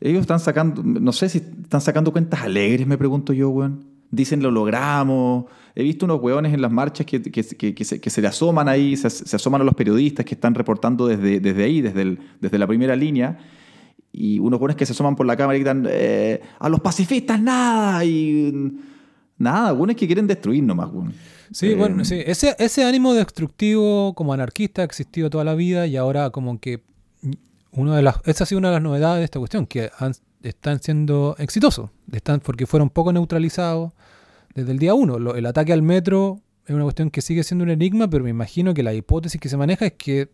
Ellos están sacando, no sé si están sacando cuentas alegres, me pregunto yo, weón. Dicen lo logramos. He visto unos weones en las marchas que, que- que- que se, se le asoman ahí, se, se asoman a los periodistas que están reportando desde, desde ahí, desde, el- desde la primera línea. y unos buenos que se asoman por la cámara y gritan, eh, a los pacifistas nada, y nada, buenos que quieren destruir nomás, weón. Sí, Eh, bueno, sí. Ese, ese ánimo destructivo como anarquista ha existido toda la vida y ahora como que una de las, esa ha sido una de las novedades de esta cuestión, que han- están siendo exitosos, están, porque fueron poco neutralizados desde el día uno. Lo- el ataque al metro es una cuestión que sigue siendo un enigma, pero me imagino que la hipótesis que se maneja es que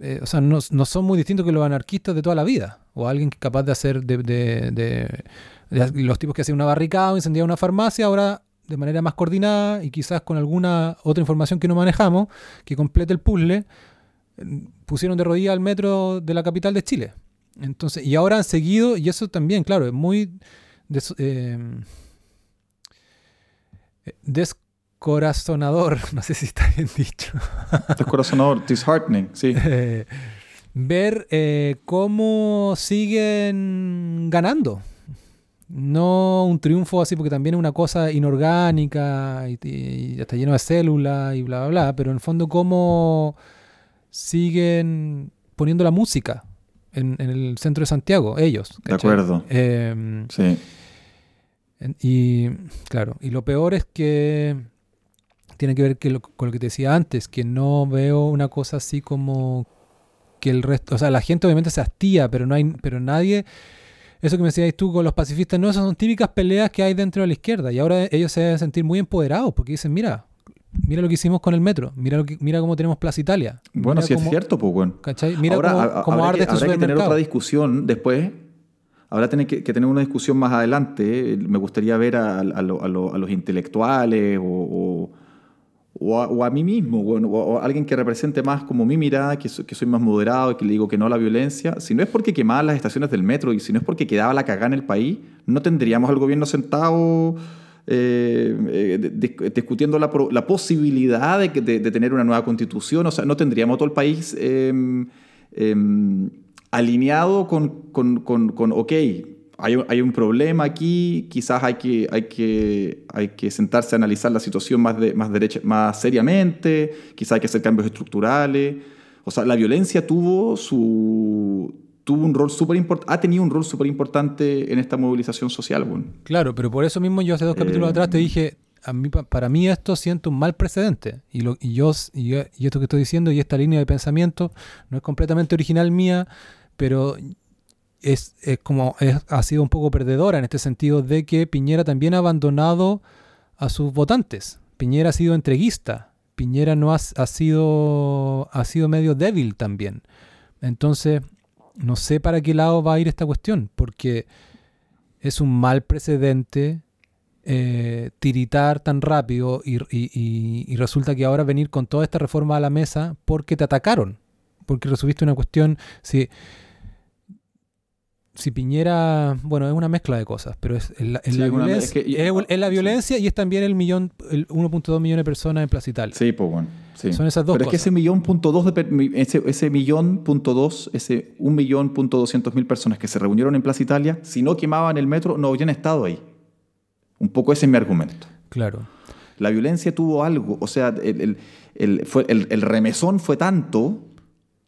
eh, o sea, no, no son muy distintos que los anarquistas de toda la vida, o alguien capaz de hacer de- de- los tipos que hacían una barricada o incendiaban una farmacia, ahora de manera más coordinada y quizás con alguna otra información que no manejamos, que complete el puzzle, pusieron de rodillas al metro de la capital de Chile. Entonces, y ahora han seguido, y eso también, claro, es muy des- eh, descorazonador, no sé si está bien dicho. Descorazonador, disheartening, sí. Eh, ver eh, cómo siguen ganando. No un triunfo así, porque también es una cosa inorgánica y, y- está lleno de células y bla, bla, bla, pero en el fondo cómo siguen poniendo la música en, en el centro de Santiago, ellos. De acuerdo. Em, Sí. Y claro, y lo peor es que tiene que ver que lo- con lo que te decía antes, que no veo una cosa así como que el resto, o sea, la gente obviamente se hastía, pero no hay, pero nadie, eso que me decías tú con los pacifistas, no, esas son típicas peleas que hay dentro de la izquierda, y ahora ellos se deben sentir muy empoderados, porque dicen, mira, mira lo que hicimos con el metro, mira lo que, mira cómo tenemos Plaza Italia. Bueno, sí es cierto, pues bueno. ¿cachai? Mira Ahora, cómo, ha- cómo habrá arde que, este habrá que tener otra discusión después. Habrá tener que, que tener una discusión más adelante. Me gustaría ver a, a lo- a lo- a los intelectuales o, o- o a, o a mí mismo, o, o alguien que represente más como mi mirada, que, so- que soy más moderado que le digo que no a la violencia. Si no es porque quemaban las estaciones del metro y si no es porque quedaba la cagada en el país, no tendríamos al gobierno sentado eh, eh, discutiendo la, la posibilidad de, de- de tener una nueva constitución. O sea, no tendríamos todo el país eh, eh, alineado con, con, con, con, ok, hay, un- hay un problema aquí, quizás hay que, hay que, hay que sentarse a analizar la situación más, de, más, derecha, más seriamente, quizás hay que hacer cambios estructurales. O sea, la violencia tuvo su tuvo un rol súper importante, ha tenido un rol súper importante en esta movilización social. Bueno. Claro, pero por eso mismo yo hace dos capítulos Eh, atrás te dije, a mí, pa- para mí esto siento un mal precedente. Y, lo, y, yo, y, yo- y esto que estoy diciendo y esta línea de pensamiento no es completamente original mía, pero es, es como es- ha sido un poco perdedora en este sentido de que Piñera también ha abandonado a sus votantes. Piñera ha sido entreguista. Piñera no ha, ha sido ha sido medio débil también. Entonces, no sé para qué lado va a ir esta cuestión, porque es un mal precedente eh, tiritar tan rápido y, y- y- resulta que ahora venir con toda esta reforma a la mesa porque te atacaron, porque resolviste una cuestión, si, si Piñera, bueno, es una mezcla de cosas, pero es, es la, es Sí, la violencia, es que- es- es la sí. violencia y es también el millón, el 1.2 millones de personas en Plaza Italia. Sí, pues bueno. sí. Son esas dos Pero es que cosas. ese millón punto dos, de ese, ese millón punto dos, ese un millón punto doscientos mil personas que se reunieron en Plaza Italia, si no quemaban el metro, no habrían estado ahí. Un poco ese es mi argumento. Claro. La violencia tuvo algo, o sea, el, el- el- fue, el remesón fue tanto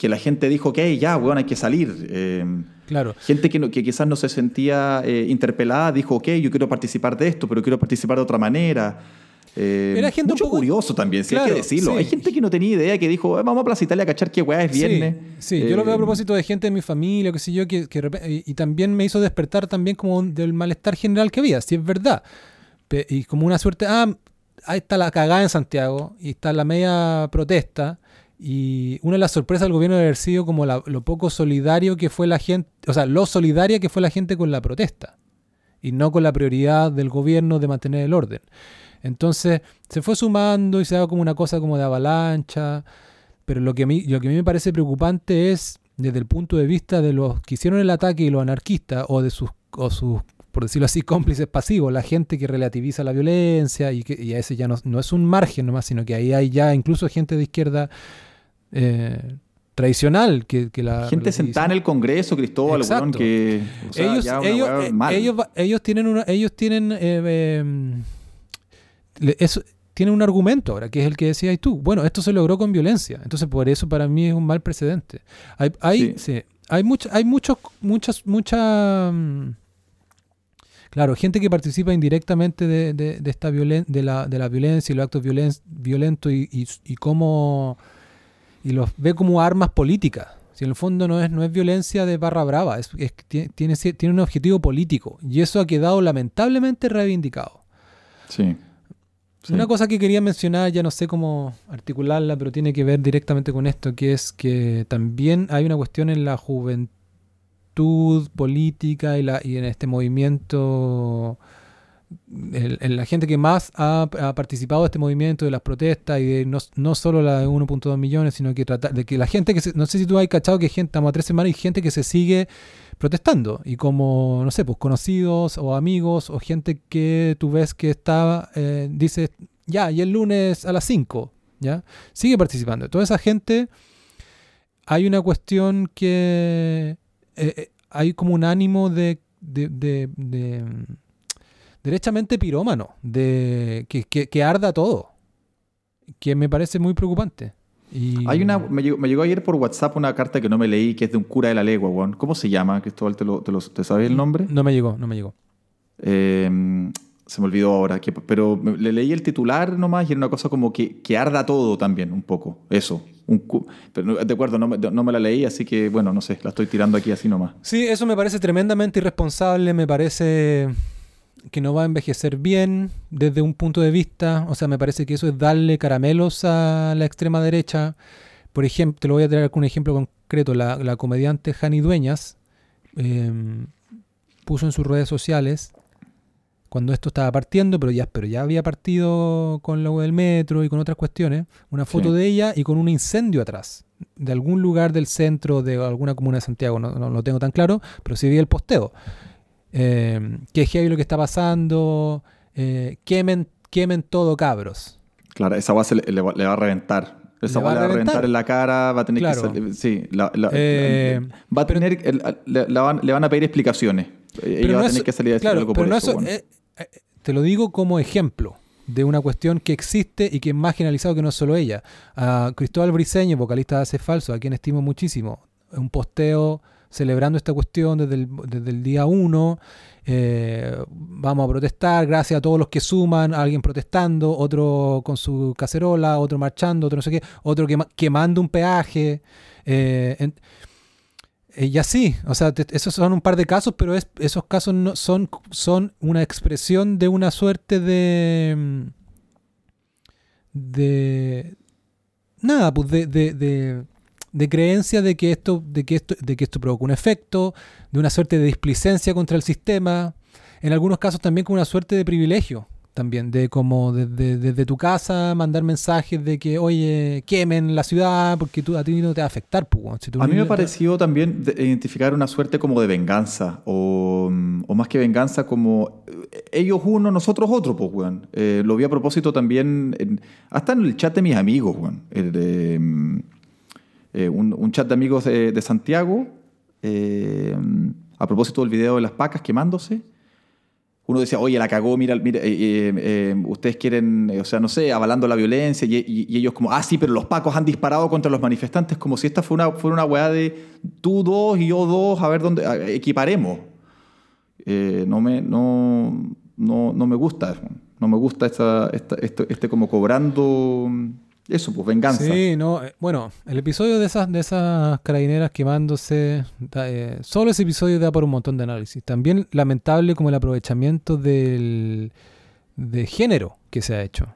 que la gente dijo, ok, ya, weón, hay que salir. Eh, Claro. gente que, no- que quizás no se sentía eh, interpelada dijo, ok, yo quiero participar de esto, pero quiero participar de otra manera. Eh, Era gente mucho poco- curioso también, si hay Claro, que decirlo. sí. Hay gente que no tenía idea, que dijo, "Eh, vamos a Plaza Italia a cachar qué weá es viernes. Sí, sí, yo lo veo a Eh, propósito de gente de mi familia, qué sé yo, que, que y, y también me hizo despertar también como del malestar general que había, si es verdad. Pe- y como una suerte, ah, ahí está la cagada en Santiago y está la media protesta. Y una de las sorpresas del gobierno debe haber sido como la- lo poco solidario que fue la gente, o sea, lo solidaria que fue la gente con la protesta y no con la prioridad del gobierno de mantener el orden. Entonces se fue sumando y se da como una cosa como de avalancha, pero lo que a mí, lo que a mí me parece preocupante es desde el punto de vista de los que hicieron el ataque y los anarquistas o de sus, o sus por decirlo así, cómplices pasivos, la gente que relativiza la violencia y que y a ese ya no, no es un margen nomás, sino que ahí hay ya incluso gente de izquierda eh, tradicional que, que la Gente sentada en el Congreso, Cristóbal, weón, que. o sea, ellos, ya ellos, eh, mal. ellos, tienen una, ellos tienen eh, eh, eso- tienen un argumento ahora, que es el que decías tú. Bueno, esto se logró con violencia. Entonces, por eso para mí es un mal precedente. Hay, hay, sí. hay, mucho, hay muchos, muchas, mucha... Mm, claro, gente que participa indirectamente de, de, esta violen de, la, de la violencia y los actos violentos y, y, y cómo... Y los ve como armas políticas. Si en el fondo no es, no es violencia de barra brava, es, tiene, tiene un objetivo político. Y eso ha quedado lamentablemente reivindicado. Sí. Una cosa que quería mencionar, ya no sé cómo articularla, pero tiene que ver directamente con esto, que es que también hay una cuestión en la juventud política y, la, y en este movimiento, en la gente que más ha, participado de este movimiento, de las protestas y de no, no solo la de 1.2 millones, sino que trata de que la gente que, no sé si tú has cachado que gente, estamos a tres semanas y gente que se sigue protestando y como, no sé, pues conocidos o amigos o gente que tú ves que está, eh, dice, ya, y el lunes a las 5, ¿ya? Sigue participando. Toda esa gente, hay una cuestión que eh, eh, hay como un ánimo de, de, derechamente pirómano, de que, que arda todo, que me parece muy preocupante. Hay una, me llegó, ayer por WhatsApp una carta que no me leí, que es de un cura de la legua, weón. ¿Cómo se llama, Cristóbal? ¿Te, lo, te, sabes el nombre? No me llegó, no me llegó. Em, se me olvidó ahora, pero le leí el titular nomás y era una cosa como que, que arda todo también, un poco. Eso. Un, pero de acuerdo, no, no, me la leí, así que bueno, no sé, la estoy tirando aquí así nomás. Sí, eso me parece tremendamente irresponsable, me parece que no va a envejecer bien desde un punto de vista, o sea, me parece que eso es darle caramelos a la extrema derecha. Por ejemplo, te lo voy a traer con un ejemplo concreto, la, comediante Jani Dueñas em, puso en sus redes sociales, cuando esto estaba partiendo, pero ya, pero ya había partido con lo del metro y con otras cuestiones, una foto de ella y con un incendio atrás, de algún lugar del centro de alguna comuna de Santiago, no, no lo tengo tan claro, pero sí vi el posteo eh, que heavy lo que está pasando, eh, quemen, quemen todo cabros. Claro, esa base le, va, a reventar. Esa va, a reventar en la cara, va a tener que salir, Sí, la, eh, va a tener. le, van, a pedir explicaciones. Ella va a tener que salir a decir algo por eso. Eh, eh, te lo digo como ejemplo de una cuestión que existe y que es más generalizado que no solo ella. A Cristóbal Briseño, vocalista de Hace Falso, a quien estimo muchísimo, un posteo celebrando esta cuestión desde el, desde el día 1. Eh, vamos a protestar, gracias a todos los que suman, alguien protestando, otro con su cacerola, otro marchando, otro no sé qué, otro quemando un peaje. Eh, eh, y así, o sea, esos son un par de casos, pero es, esos casos no, son, son una expresión de una suerte de... de nada, pues de creencia de que esto, de que esto, de que esto provoca un efecto, de una suerte de displicencia contra el sistema, en algunos casos también con una suerte de privilegio, también, de como desde tu casa mandar mensajes de que, oye, quemen la ciudad porque tú, a ti no te va a afectar. Pues, a mí me pareció también identificar una suerte como de venganza, o, más que venganza, como eh, ellos uno, nosotros otro, pues, weón. Eh, lo vi a propósito también, hasta en el chat de mis amigos, weón. Eh, un, chat de amigos de, Santiago, eh, a propósito del video de las pacas quemándose. Uno decía, oye, la cagó, mira, mira eh, ustedes quieren, o sea, no sé, avalando la violencia, y, ellos como, ah, sí, pero los pacos han disparado contra los manifestantes, como si esta fuera una, fuera una weá de tú dos y yo dos, a ver dónde, equiparemos. no, me, no, no, no, me gusta, no me gusta esta, este como cobrando eso, pues venganza. Sí, no, eh, bueno, el episodio de esas, de esas carabineras quemándose, eh, solo ese episodio da por un montón de análisis. También lamentable como el aprovechamiento del, de género que se ha hecho.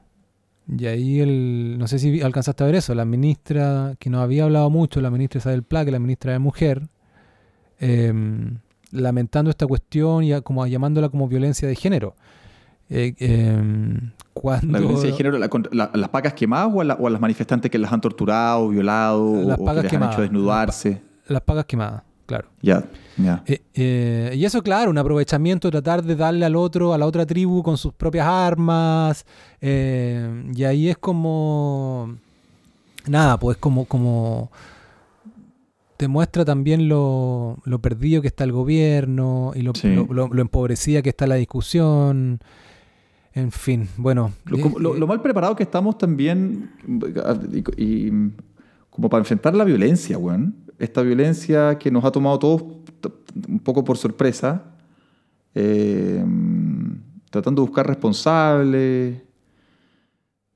Y ahí, el, no sé si alcanzaste a ver eso, la ministra, que nos había hablado mucho, la ministra Isabel Pla, que la ministra de Mujer, em, lamentando esta cuestión y como llamándola como violencia de género. Eh, em, cuando... ¿La violencia de género, las pacas quemadas o a, las manifestantes que las han torturado, violado las o que les han hecho desnudarse? Las, pacas quemadas, claro. Ya, ya. Eh, eh, y eso, claro, un aprovechamiento, tratar de darle al otro, a la otra tribu con sus propias armas. y ahí es como... Nada, pues como... como te muestra también lo, perdido que está el gobierno y lo, lo, lo, empobrecida que está la discusión. En fin, bueno. Lo, eh, lo- eh, lo mal preparado que estamos también y, y como para enfrentar la violencia, weón. Esta violencia que nos ha tomado todos un poco por sorpresa, eh, tratando de buscar responsables.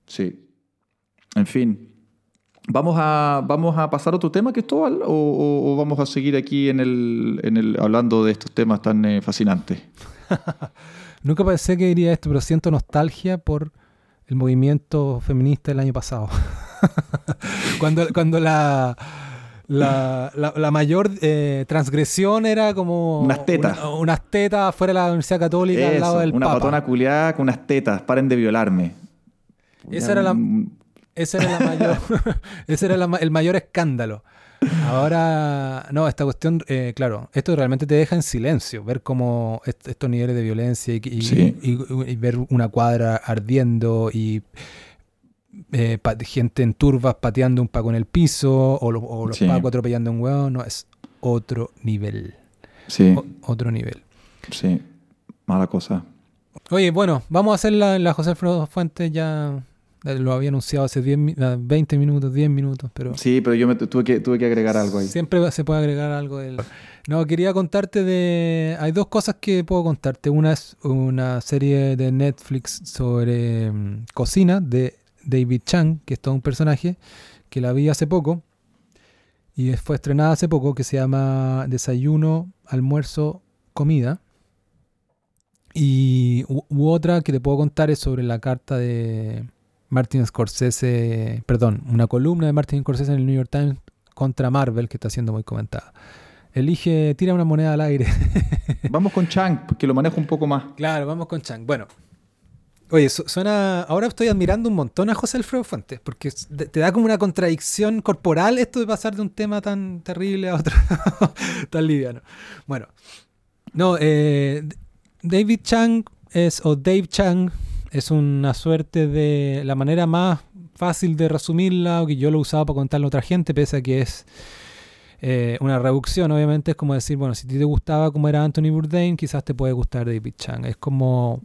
Sí. En fin. ¿Vamos a, ¿Vamos a pasar a otro tema, Cristóbal? ¿O, o- o vamos a seguir aquí en el, en el, hablando de estos temas tan eh, fascinantes? Nunca pensé que diría esto, pero siento nostalgia por el movimiento feminista del año pasado. cuando, cuando la, la, la- la mayor eh, transgresión era como... Unas tetas. una- unas tetas fuera de la Universidad Católica al lado Eso, del una Papa. patona culiada con unas tetas, paren de violarme. Esa era la- Un- Ese era, la mayor, ese era la el mayor escándalo. Ahora, no, esta cuestión, eh, claro, esto realmente te deja en silencio, ver cómo est- estos niveles de violencia y, y- Sí. y- y ver una cuadra ardiendo y eh, gente en turbas pateando un paco en el piso o, lo- o los Sí. pacos atropellando a un hueón, no, es otro nivel, Sí, o- otro nivel. sí. Mala cosa. Oye, bueno, vamos a hacer la, la José Alfredo Fuentes ya, lo había anunciado hace 10, mi- ah, 20 minutos, 10 minutos, pero... Sí, pero yo me tu- tuve que, tuve que agregar algo ahí. Siempre se puede agregar algo del... No, quería contarte de... Hay dos cosas que puedo contarte. Una es una serie de Netflix sobre mm, cocina de David Chang, que es todo un personaje, que la vi hace poco y fue estrenada hace poco, que se llama Desayuno, Almuerzo, Comida. Y u, u otra que te puedo contar es sobre la carta de Martin Scorsese, perdón, una columna de Martin Scorsese en el New York Times contra Marvel que está siendo muy comentada. Elige, tira una moneda al aire. Vamos con Chang, que lo manejo un poco más. claro, vamos con Chang. Bueno, oye, su- suena. Ahora estoy admirando un montón a José Alfredo Fuentes, porque te da como una contradicción corporal esto de pasar de un tema tan terrible a otro tan liviano. Bueno, no, eh, David Chang es, o Dave Chang, es una suerte de. La manera más fácil de resumirla, o que yo lo usaba para contarle a otra gente, pese a que es eh, una reducción, obviamente, es como decir, bueno, si a ti te gustaba como era Anthony Bourdain, quizás te puede gustar David Chang. Es como.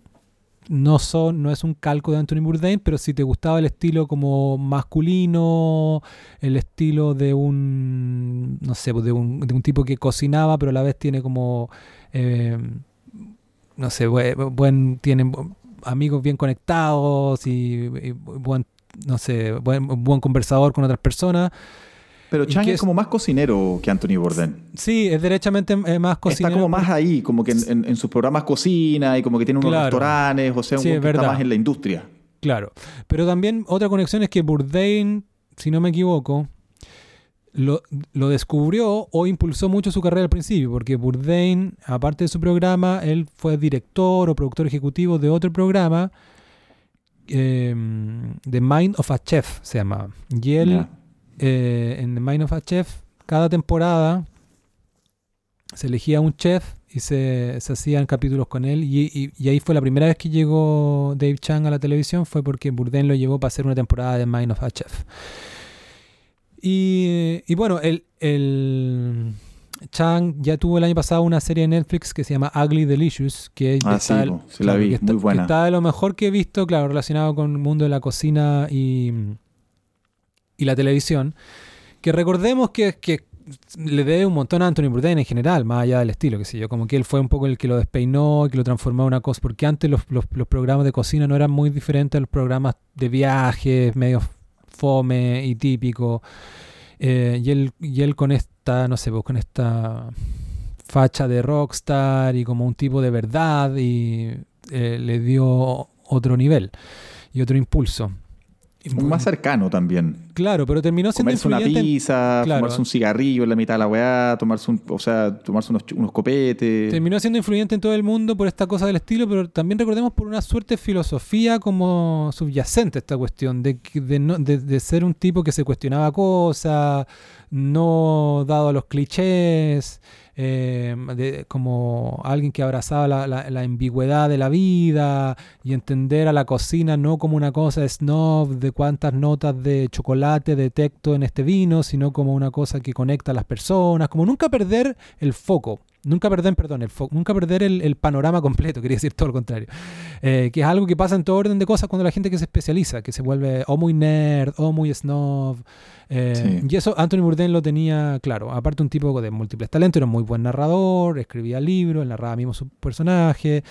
No, son, no es un calco de Anthony Bourdain, pero si te gustaba el estilo como masculino, el estilo de un, no sé, de un, de un tipo que cocinaba, pero a la vez tiene como, eh, no sé, buen, buen- tienen amigos bien conectados y, y buen, no sé, buen, buen conversador con otras personas. Pero ¿Y Chang es es? como más cocinero que Anthony Bourdain. Sí, es derechamente eh, más cocinero. Está como más ahí, como que en, en- en sus programas cocina y como que tiene unos Claro. restaurantes, o sea, un Sí, es que está más en la industria. Claro. Pero también otra conexión es que Bourdain, si no me equivoco, lo, lo descubrió o impulsó mucho su carrera al principio, porque Bourdain, aparte de su programa, él fue director o productor ejecutivo de otro programa, eh, The Mind of a Chef se llama. Y él, eh, en The Mind of a Chef, cada temporada se elegía un chef y se, se hacían capítulos con él. Y, y- y ahí fue la primera vez que llegó Dave Chang a la televisión, fue porque Bourdain lo llevó para hacer una temporada de Mind of a Chef. Y, y bueno, el, el Chang ya tuvo el año pasado una serie de Netflix que se llama Ugly Delicious, que Ah, sí, po, sí la vi, que está- muy buena. que está de lo mejor que he visto, claro, relacionado con el mundo de la cocina y, y la televisión. Que recordemos que, que le debe un montón a Anthony Bourdain en general, más allá del estilo, que sé yo, como que él fue un poco el que lo despeinó, que lo transformó en una cosa, porque antes los, los- los programas de cocina no eran muy diferentes a los programas de viajes, medio fome y típico. Eh, y, él, y él con esta, no sé, pues con esta facha de rockstar y como un tipo de verdad y eh, le dio otro nivel y otro impulso. Más cercano también. Claro, pero terminó siendo Comerse una pizza, claro. fumarse un cigarrillo en la mitad de la weá, tomarse un, o sea, tomarse unos, unos copetes. Terminó siendo influyente en todo el mundo por esta cosa del estilo, pero también recordemos por una suerte de filosofía como subyacente a esta cuestión, de, de, no- de- de ser un tipo que se cuestionaba cosas, no dado a los clichés, eh, de- como alguien que abrazaba la, la- la ambigüedad de la vida y entender a la cocina no como una cosa snob de cuántas notas de chocolate detecto en este vino, sino como una cosa que conecta a las personas, como nunca perder el foco Nunca perder, perdón, el nunca perder el, panorama completo, quería decir todo lo contrario. Eh, que es algo que pasa en todo orden de cosas cuando la gente que se especializa, que se vuelve o muy nerd o muy snob. Eh, y eso Anthony Bourdain lo tenía claro. Aparte, un tipo de múltiples talentos, era un muy buen narrador, escribía libros, narraba mismo su personaje.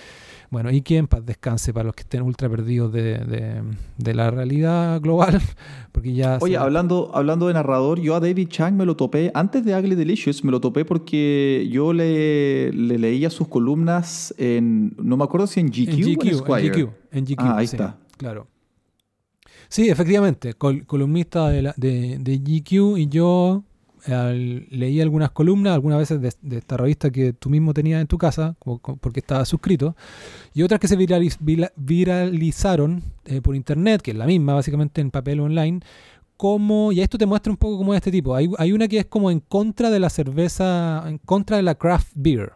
Bueno, y quien paz descanse para los que estén ultra perdidos de, la realidad global. Porque ya Oye, hablando, hablando de narrador, yo a David Chang me lo topé, antes de Ugly Delicious, me lo topé porque yo le, leía sus columnas en, no me acuerdo si en GQ, en GQ, en GQ, ah, ahí está. Claro. Sí, efectivamente, columnista de, de, GQ y yo leí algunas columnas, algunas veces de, esta revista que tú mismo tenías en tu casa, porque estaba suscrito, y otras que se viralizaron eh, por internet, que es la misma, básicamente en papel online, como, y esto te muestra un poco como de este tipo. Hay, hay una que es como en contra de la cerveza, en contra de la craft beer.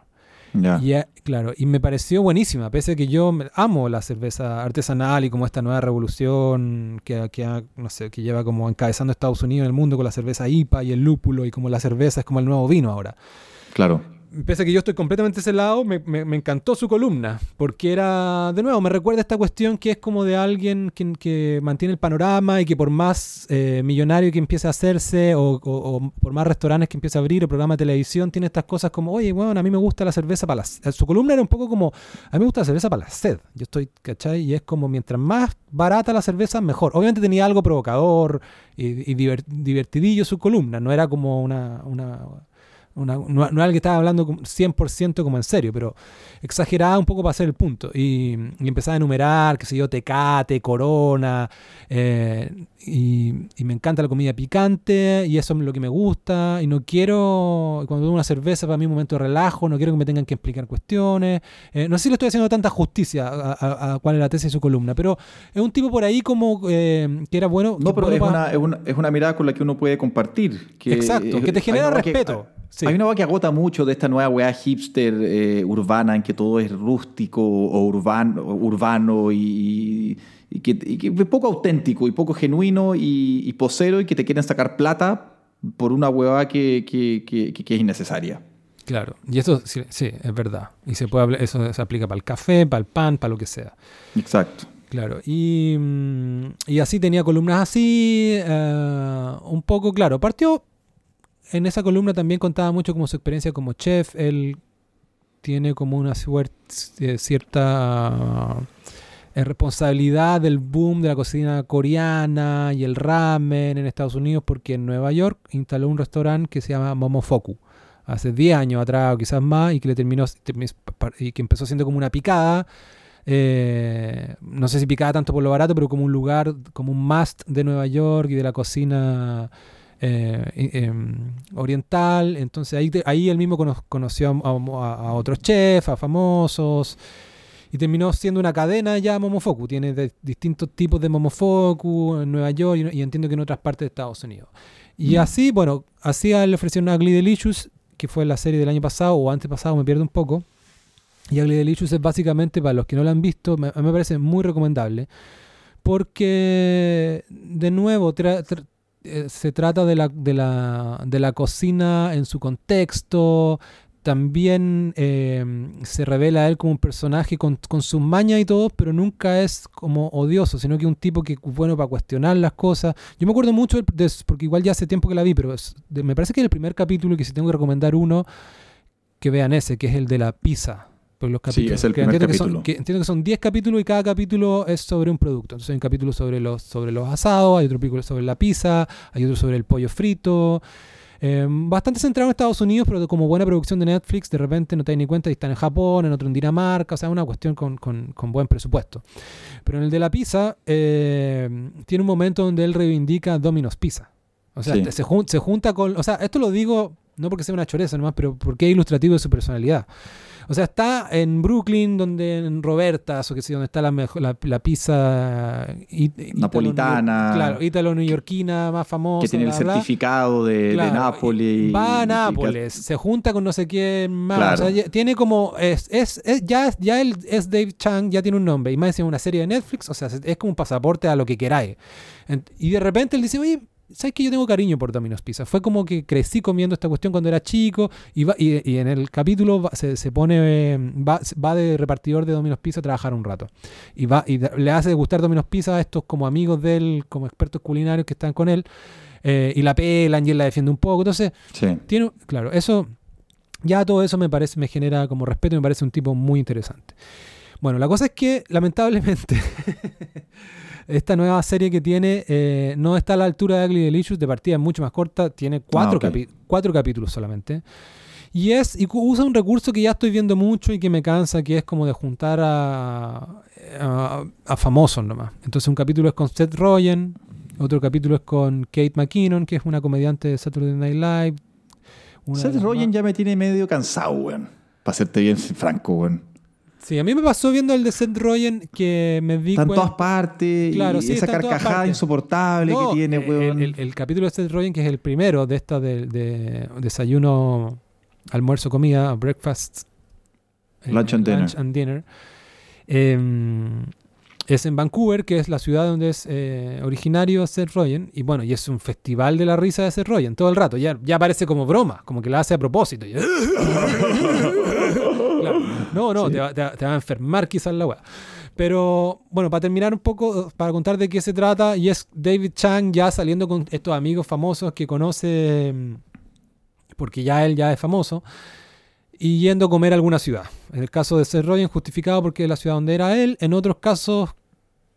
Y, claro, y me pareció buenísima, pese a que yo amo la cerveza artesanal y como esta nueva revolución que, que, no sé, que lleva como encabezando Estados Unidos en el mundo con la cerveza IPA y el lúpulo y como la cerveza es como el nuevo vino ahora. Claro pese a que yo estoy completamente ese lado, me, encantó su columna, porque era, de nuevo, me recuerda esta cuestión que es como de alguien que, mantiene el panorama y que por más eh, millonario que empiece a hacerse o, por más restaurantes que empiece a abrir o programa de televisión, tiene estas cosas como, oye, bueno, a mí me gusta la cerveza para la Su columna era un poco como, a mí me gusta la cerveza para la sed. Yo estoy, ¿cachai? Y es como, mientras más barata la cerveza, mejor. Obviamente tenía algo provocador y, divertidillo su columna, no era como una no, no, alguien que estaba hablando 100% como en serio, pero exagerada un poco para hacer el punto. Y, y empezaba a enumerar, qué sé yo, tecate, corona, eh, y, me encanta la comida picante, y eso es lo que me gusta, y no quiero, cuando tomo una cerveza para mí un momento de relajo, no quiero que me tengan que explicar cuestiones. Eh, no sé si le estoy haciendo tanta justicia a, cuál es la tesis de su columna, pero es un tipo por ahí como eh, que era bueno. No, pero es, una, es, una, es, una, mirada con la que uno puede compartir. Que, Exacto, que te genera respeto. Hay una que agota mucho de esta nueva weá hipster eh, urbana en que todo es rústico o urbano, urbano y, que, es poco auténtico y poco genuino y, posero y que te quieren sacar plata por una hueá que, es innecesaria. Claro, y eso sí, es verdad. Y se puede eso se aplica para el café, para el pan, para lo que sea. Exacto. Claro, y, mm, y así tenía columnas así, eh, un poco, claro, partió en esa columna también contaba mucho como su experiencia como chef. Él tiene como una eh, cierta eh, responsabilidad del boom de la cocina coreana y el ramen en Estados Unidos porque en Nueva York instaló un restaurante que se llama Momofoku hace 10 años atrás o quizás más y que le terminó y que empezó siendo como una picada eh, no sé si picada tanto por lo barato pero como un lugar como un must de Nueva York y de la cocina eh, em, oriental. Entonces ahí, ahí él mismo conoció a, otros chefs, a famosos. Y terminó siendo una cadena ya Momofoku. Tiene distintos tipos de Momofoku en Nueva York y, entiendo que en otras partes de Estados Unidos. Y mm. así, bueno, así le ofrecieron a Ugly Delicious, que fue la serie del año pasado o antes pasado, me pierdo un poco. Y Ugly Delicious es básicamente, para los que no lo han visto, me, me parece muy recomendable. Porque, de nuevo, eh, se trata de la, de, la, de la, cocina en su contexto. También eh, se revela a él como un personaje con, con sus mañas y todo, pero nunca es como odioso, sino que un tipo que bueno para cuestionar las cosas. Yo me acuerdo mucho, de, porque igual ya hace tiempo que la vi, pero me parece que el primer capítulo que si tengo que recomendar uno, que vean ese, que es el de la pizza los capítulos. Sí, es el primer entiendo, capítulo. Que son, entiendo que son 10 capítulos y cada capítulo es sobre un producto. Entonces hay un capítulo sobre los, sobre los asados, hay otro capítulo sobre la pizza, hay otro sobre el pollo frito. Em, bastante centrado en Estados Unidos, pero como buena producción de Netflix, de repente no te das ni cuenta y están en Japón, en otro en Dinamarca, o sea, una cuestión con, con, con buen presupuesto. Pero en el de la pizza, em, tiene un momento donde él reivindica Domino's Pizza. O sea, se, se junta con. O sea, esto lo digo no porque sea una choreza nomás, pero porque es ilustrativo de su personalidad. O sea, está en Brooklyn, donde en Robertas, o que sé, donde está la, la, la pizza napolitana. claro, ítalo-neoyorquina más famosa. Que tiene el certificado de, Nápoles. Va a Nápoles, se junta con no sé quién más. O sea, tiene como. Es, es, ya, ya él es Dave Chang, ya tiene un nombre. Y más encima una serie de Netflix, o sea, es como un pasaporte a lo que queráis. Y de repente él dice, oye ¿sabes que yo tengo cariño por Domino's Pizza? Fue como que crecí comiendo esta cuestión cuando era chico y, va, y, en el capítulo se, se, pone, va, va, de repartidor de Domino's Pizza a trabajar un rato. Y, va, y le hace gustar Domino's Pizza a estos como amigos de él, como expertos culinarios que están con él. Eh, y la pelan y él la defiende un poco. Entonces, tiene, claro, eso, ya todo eso me parece, me genera como respeto y me parece un tipo muy interesante. Bueno, la cosa es que, lamentablemente, esta nueva serie que tiene eh, no está a la altura de Ugly Delicious, de partida es mucho más corta, tiene cuatro, ah, cuatro capítulos solamente. Y es y usa un recurso que ya estoy viendo mucho y que me cansa, que es como de juntar a, a, famosos nomás. Entonces un capítulo es con Seth Rogen, otro capítulo es con Kate McKinnon, que es una comediante de Saturday Night Live. Seth Rogen ya me tiene medio cansado, weón. Para serte bien franco, weón. Sí, a mí me pasó viendo el de Seth Rogen que me di Está en todas partes claro, y esa carcajada insoportable que tiene, weón. El, capítulo de Seth Rogen, que es el primero de esta de, desayuno, almuerzo, comida, breakfast, eh, lunch and lunch dinner. And dinner em, es en Vancouver, que es la ciudad donde es eh, originario Seth Rogen. Y bueno, y es un festival de la risa de Seth Rogen todo el rato. Ya, ya parece como broma, como que la hace a propósito. No, no, te, va, a enfermar quizás la weá. Pero bueno, para terminar un poco, para contar de qué se trata, y es David Chang ya saliendo con estos amigos famosos que conoce, mm, porque ya él ya es famoso, y yendo a comer a alguna ciudad. En el caso de Seth Rogen, justificado porque es la ciudad donde era él. En otros casos,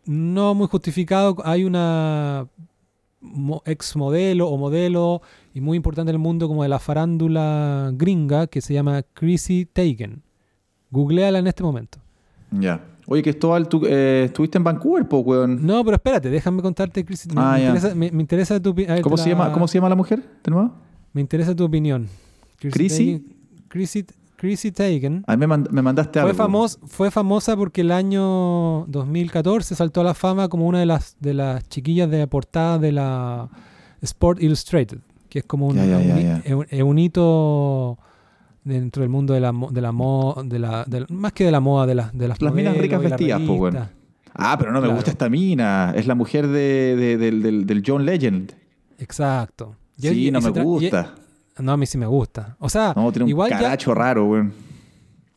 no muy justificado. Hay una ex modelo o modelo y muy importante en el mundo como de la farándula gringa que se llama Chrissy Teigen. Googleala en este momento. Ya. Oye, que tú eh, estuviste en Vancouver, po, weón. No, pero espérate, déjame contarte, Chrissy. Ah, me, interesa, tu opinión. ¿Cómo, se llama, ¿Cómo se llama la mujer? ¿De nuevo? Me interesa tu opinión. Chrissy. Chrissy, Chrissy Teigen. A mí me, mandaste fue algo. fue famosa porque el año 2014 saltó a la fama como una de las, de las chiquillas de portada de la Sport Illustrated, que es como un, un, hito dentro del mundo de la, de la moda, de la, más que de la moda, de, la, de las Las minas ricas vestidas, pues bueno. Ah, pero no me gusta esta mina. Es la mujer de, del, del, John Legend. Exacto. sí, no me gusta. No, a mí sí me gusta. O sea, no, tiene un igual caracho raro, güey.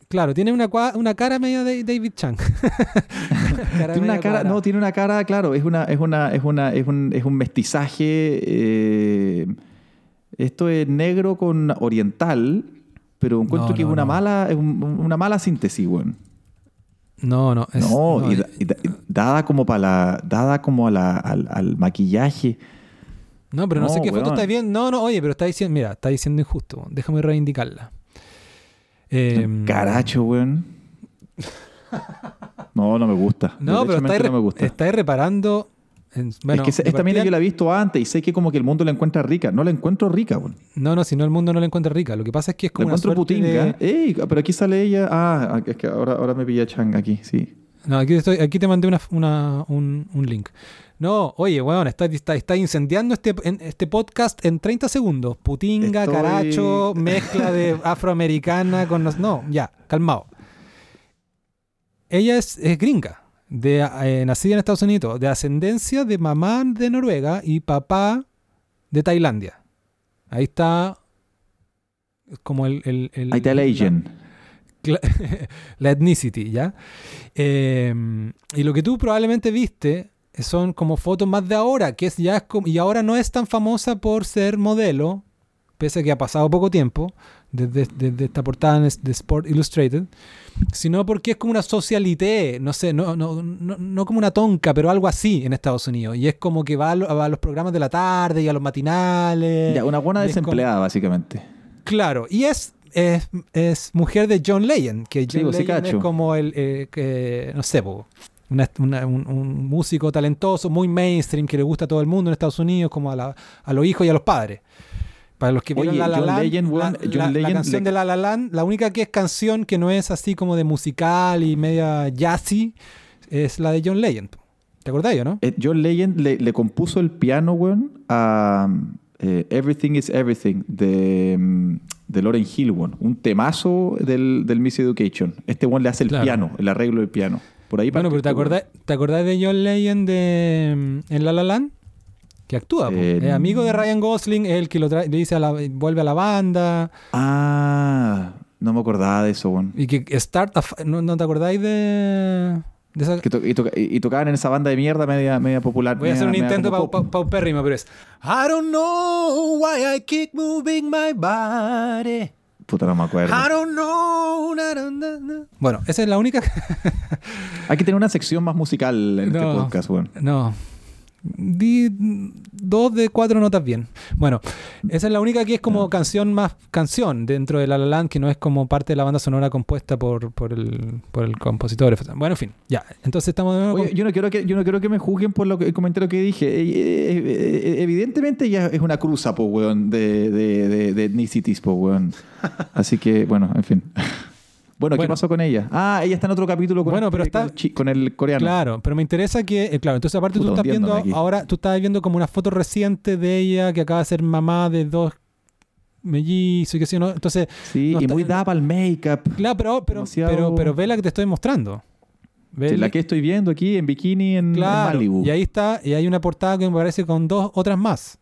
Claro, tiene una, una cara media de David Chang. tiene una cara, no, tiene una cara, claro, es una, es una, es una, es un, es un mestizaje. Eh, esto es negro con oriental, pero encuentro que es una mala, es una mala síntesis, güey. No, no. Es, no, y, dada como para la, dada como a la, al, al maquillaje no, pero no, sé qué foto está viendo. No, no, oye, pero está diciendo, mira, está diciendo injusto. Déjame reivindicarla. Eh, Caracho, weón. No, no me gusta. No, pero no me gusta. está reparando. Bueno, es que esta mina yo la he visto antes y sé que como que el mundo la encuentra rica. No la encuentro rica, weón. No, no, si no el mundo no la encuentra rica. Lo que pasa es que es como. La encuentro putinga. Ey, pero aquí sale ella. Ah, es que ahora, ahora me pilla Chang aquí, sí. No, aquí, estoy, aquí te mandé una, una, un, un link. No, oye, weón, está, está, incendiando este, este podcast en 30 segundos. Putinga, caracho, mezcla de afroamericana con... No, ya, calmado. Ella es, gringa, de, eh, nacida en Estados Unidos, de ascendencia de mamá de Noruega y papá de Tailandia. Ahí está como el... el, el Ahí está el Asian. La, la ethnicity, ¿ya? Eh, y lo que tú probablemente viste son como fotos más de ahora, que es ya y ahora no es tan famosa por ser modelo, pese a que ha pasado poco tiempo desde, esta portada de Sport Illustrated, sino porque es como una socialité, no sé, no, no, no, como una tonca, pero algo así en Estados Unidos. Y es como que va a, los programas de la tarde y a los matinales. Ya, una buena desempleada, básicamente. Claro, y es es, mujer de John Legend, que John pues, Legend es como el, eh, no sé, un, músico talentoso, muy mainstream, que le gusta a todo el mundo en Estados Unidos, como a, a los hijos y a los padres. Para los que vieron La La Land, la, canción de La La Land, la única que es canción que no es así como de musical y media jazzy, es la de John Legend. ¿Te acordás, no? Eh, John Legend le, compuso el piano, weón, a eh, Everything is Everything de, mm, de Lauren Hill, weón. Un temazo del, del Miss Education. Este weón le hace el piano, el arreglo del piano. Por ahí bueno, pero ¿te acordás, ¿te acordás de John Legend de, mm, en La La Land? Que actúa. Eh, es amigo de Ryan Gosling, es el que lo trae, le dice a la, vuelve a la banda. Ah, no me acordaba de eso, weón. Y que Start a ¿no, no te acordáis de, de esa? Que to- y, toca- y- tocaban en esa banda de mierda media, media popular. Voy a hacer un media- media intento paupérrimo, pero es I don't know why I keep moving my body. Puta, no me acuerdo. I don't know. na, na, na. Bueno, esa es la única. Hay que tener una sección más musical en este No. podcast, weón. no. Di dos de cuatro notas bien. Bueno, esa es la única que es como canción más canción dentro de La La Land, que no es como parte de la banda sonora compuesta por, por, el, por el compositor. Bueno, en fin, ya. Entonces estamos de nuevo Oye, con- yo no quiero que yo no quiero que me juzguen por lo que, el comentario que dije. Eh, eh, eh, evidentemente ella es una cruza, po, weón, de, de, de, de ethnicities, po, weón. Así que, bueno, en fin. Bueno, ¿qué Bueno. pasó con ella? Ah, ella está en otro capítulo con, Bueno, pero está- con, el, chi- con el coreano. Claro, pero me interesa que, eh, claro, entonces aparte Puta, tú estás viendo, aquí. ahora tú estás viendo como una foto reciente de ella que acaba de ser mamá de dos mellizos y qué sé yo, ¿no? Entonces, Sí, No y está- muy para el make-up. claro, pero, pero, Demasiado- pero, pero ve la que te estoy mostrando. Sí, la que estoy viendo aquí en bikini en, en claro, Malibu. y ahí está, y hay una portada que me parece con dos otras más.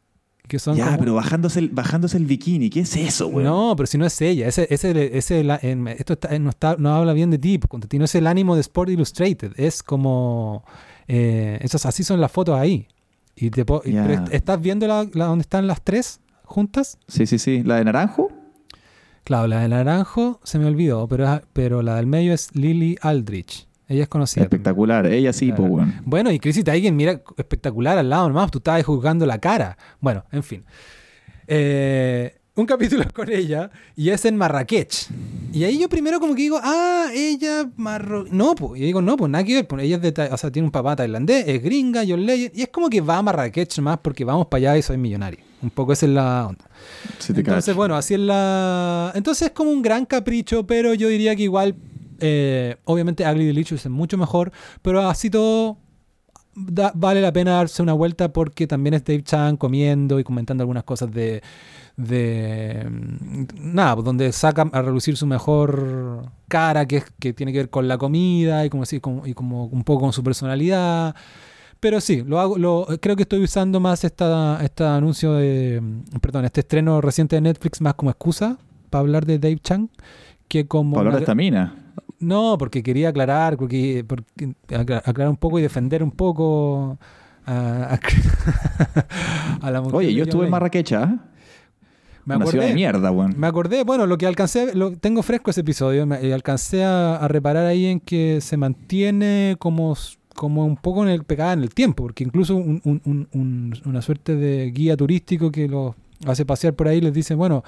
Que son ya, como- pero bajándose el, bajándose el bikini. ¿Qué es eso, weón? No, pero si no es ella, ese, ese, ese, la- en- esto está- no, está, no habla bien de ti, porque no es el ánimo de Sport Illustrated, es como, eh, esos, así son las fotos ahí. Y te po- y- Ya. pero est- ¿Estás viendo la, la donde están las tres juntas? Sí, sí, sí. ¿La de naranjo? Claro, la del naranjo se me olvidó, pero, pero la del medio es Lily Aldrich. Ella es conocida. Espectacular. Ella sí, Claro. pues, weón. Bueno, y Chrissy Teigen, mira, espectacular al lado nomás, tú estabas juzgando la cara. Bueno, en fin. Eh, un capítulo con ella y es en Marrakech. Y ahí yo primero como que digo, ah, ella marro... No, pues, y digo, no, pues nada que ver, pues ella es de, ta- o sea, tiene un papá tailandés, es gringa, John Legend, y es como que va a Marrakech más porque vamos para allá y soy millonario. Un poco esa es la onda. Sí te Entonces, cacho. bueno, así es la. Entonces es como un gran capricho, pero yo diría que igual, eh, obviamente, Ugly Delicious es mucho mejor, pero así todo. da- vale la pena darse una vuelta porque también es Dave Chan comiendo y comentando algunas cosas de. de mm, nada, pues, donde saca a relucir su mejor cara, que, es, que tiene que ver con la comida y como, así, como- y como un poco con su personalidad. Pero sí, lo hago, lo, creo que estoy usando más esta, este anuncio de, perdón, este estreno reciente de Netflix más como excusa para hablar de Dave Chang que como... Para hablar de esta mina. No, porque quería aclarar, porque, porque acla- aclarar un poco y defender un poco a, a- a la mujer. Oye, yo estuve en. Marrakech, ¿ah? Me Una ciudad de acordé, mierda, weón. me acordé, bueno, lo que alcancé, lo, tengo fresco ese episodio, me, eh, alcancé a, a reparar ahí en que se mantiene como, como un poco en el, pegada en el tiempo, porque incluso un- un- un- un- una suerte de guía turístico que los hace pasear por ahí les dice, bueno,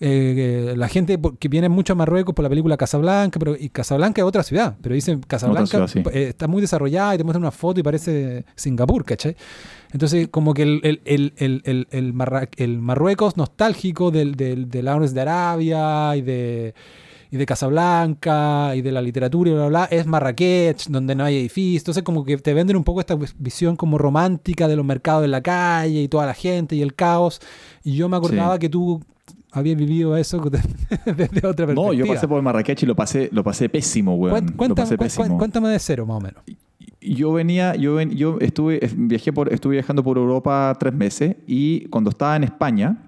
eh, que la gente que viene mucho a Marruecos por la película Casablanca, pero y Casablanca es otra ciudad, pero dicen Casablanca ciudad, sí. eh, está muy desarrollada y te muestran una foto y parece Singapur, ¿cachai? Entonces, como que el, el, el, el, Marra- el Marruecos nostálgico del, del, de Lawrence de Arabia y de, y de Casablanca y de la literatura y bla, bla, bla, es Marrakech, donde no hay edificios. Entonces, como que te venden un poco esta visión como romántica de los mercados en la calle y toda la gente y el caos. Y yo me acordaba Sí. que tú habías vivido eso desde otra perspectiva. No, yo pasé por Marrakech y lo pasé, lo pasé pésimo, weón. Cuen- lo cuéntame, pasé pésimo. cuéntame de cero, más o menos. Yo venía, yo, ven- yo estuve, viajé por, estuve viajando por Europa tres meses y cuando estaba en España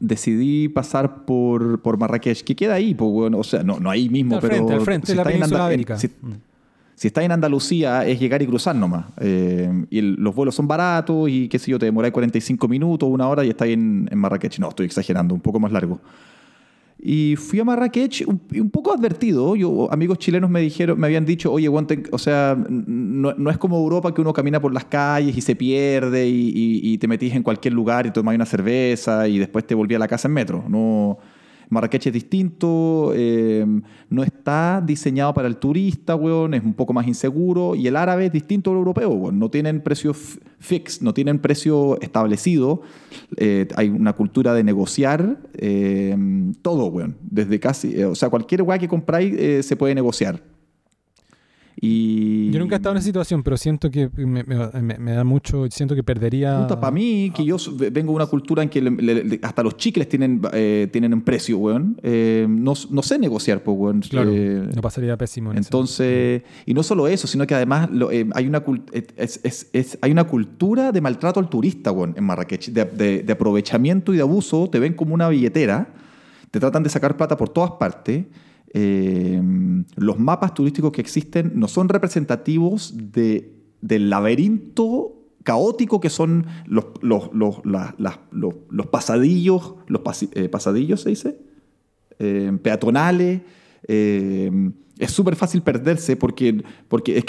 decidí pasar por, por Marrakech, que queda ahí, pues, weón. o sea, no, no ahí mismo, al pero frente, al frente de la península ibérica. si, Mm. Si está en Andalucía es llegar y cruzar nomás. Eh, y el- los vuelos son baratos y qué sé yo, te demoráis 45 minutos, una hora y estás en, en Marrakech. No, estoy exagerando, un poco más largo. Y fui a Marrakech un, un poco advertido. Yo, amigos chilenos me dijeron, me habían dicho, oye, o sea, no, no es como Europa que uno camina por las calles y se pierde y, y- y te metís en cualquier lugar y tomáis una cerveza y después te volví a la casa en metro. No, Marrakech es distinto, eh, no está diseñado para el turista, weón, es un poco más inseguro y el árabe es distinto al europeo, weón. No tienen precio fix, no tienen precio establecido, eh, hay una cultura de negociar eh, todo, weón. Desde casi, eh, o sea, cualquier weá que compráis eh, se puede negociar. Y... Yo nunca he estado en esa situación, pero siento que me, me- me da mucho, siento que perdería... Para mí, que yo vengo de una cultura en que le- le- hasta los chicles tienen, eh, tienen un precio, weón. Eh, no, no sé negociar, pues, weón. Claro, Eh, no pasaría pésimo en entonces, y no solo eso, sino que además lo- eh, hay, una cul- es- es- es- hay una cultura de maltrato al turista, weón, en Marrakech, de, de- de aprovechamiento y de abuso. Te ven como una billetera, te tratan de sacar plata por todas partes. Eh, los mapas turísticos que existen no son representativos de, del laberinto caótico que son los, los, los, la- los, los pasadillos, los pasi- eh, pasadillos se dice, eh, peatonales. eh, es súper fácil perderse porque, porque es,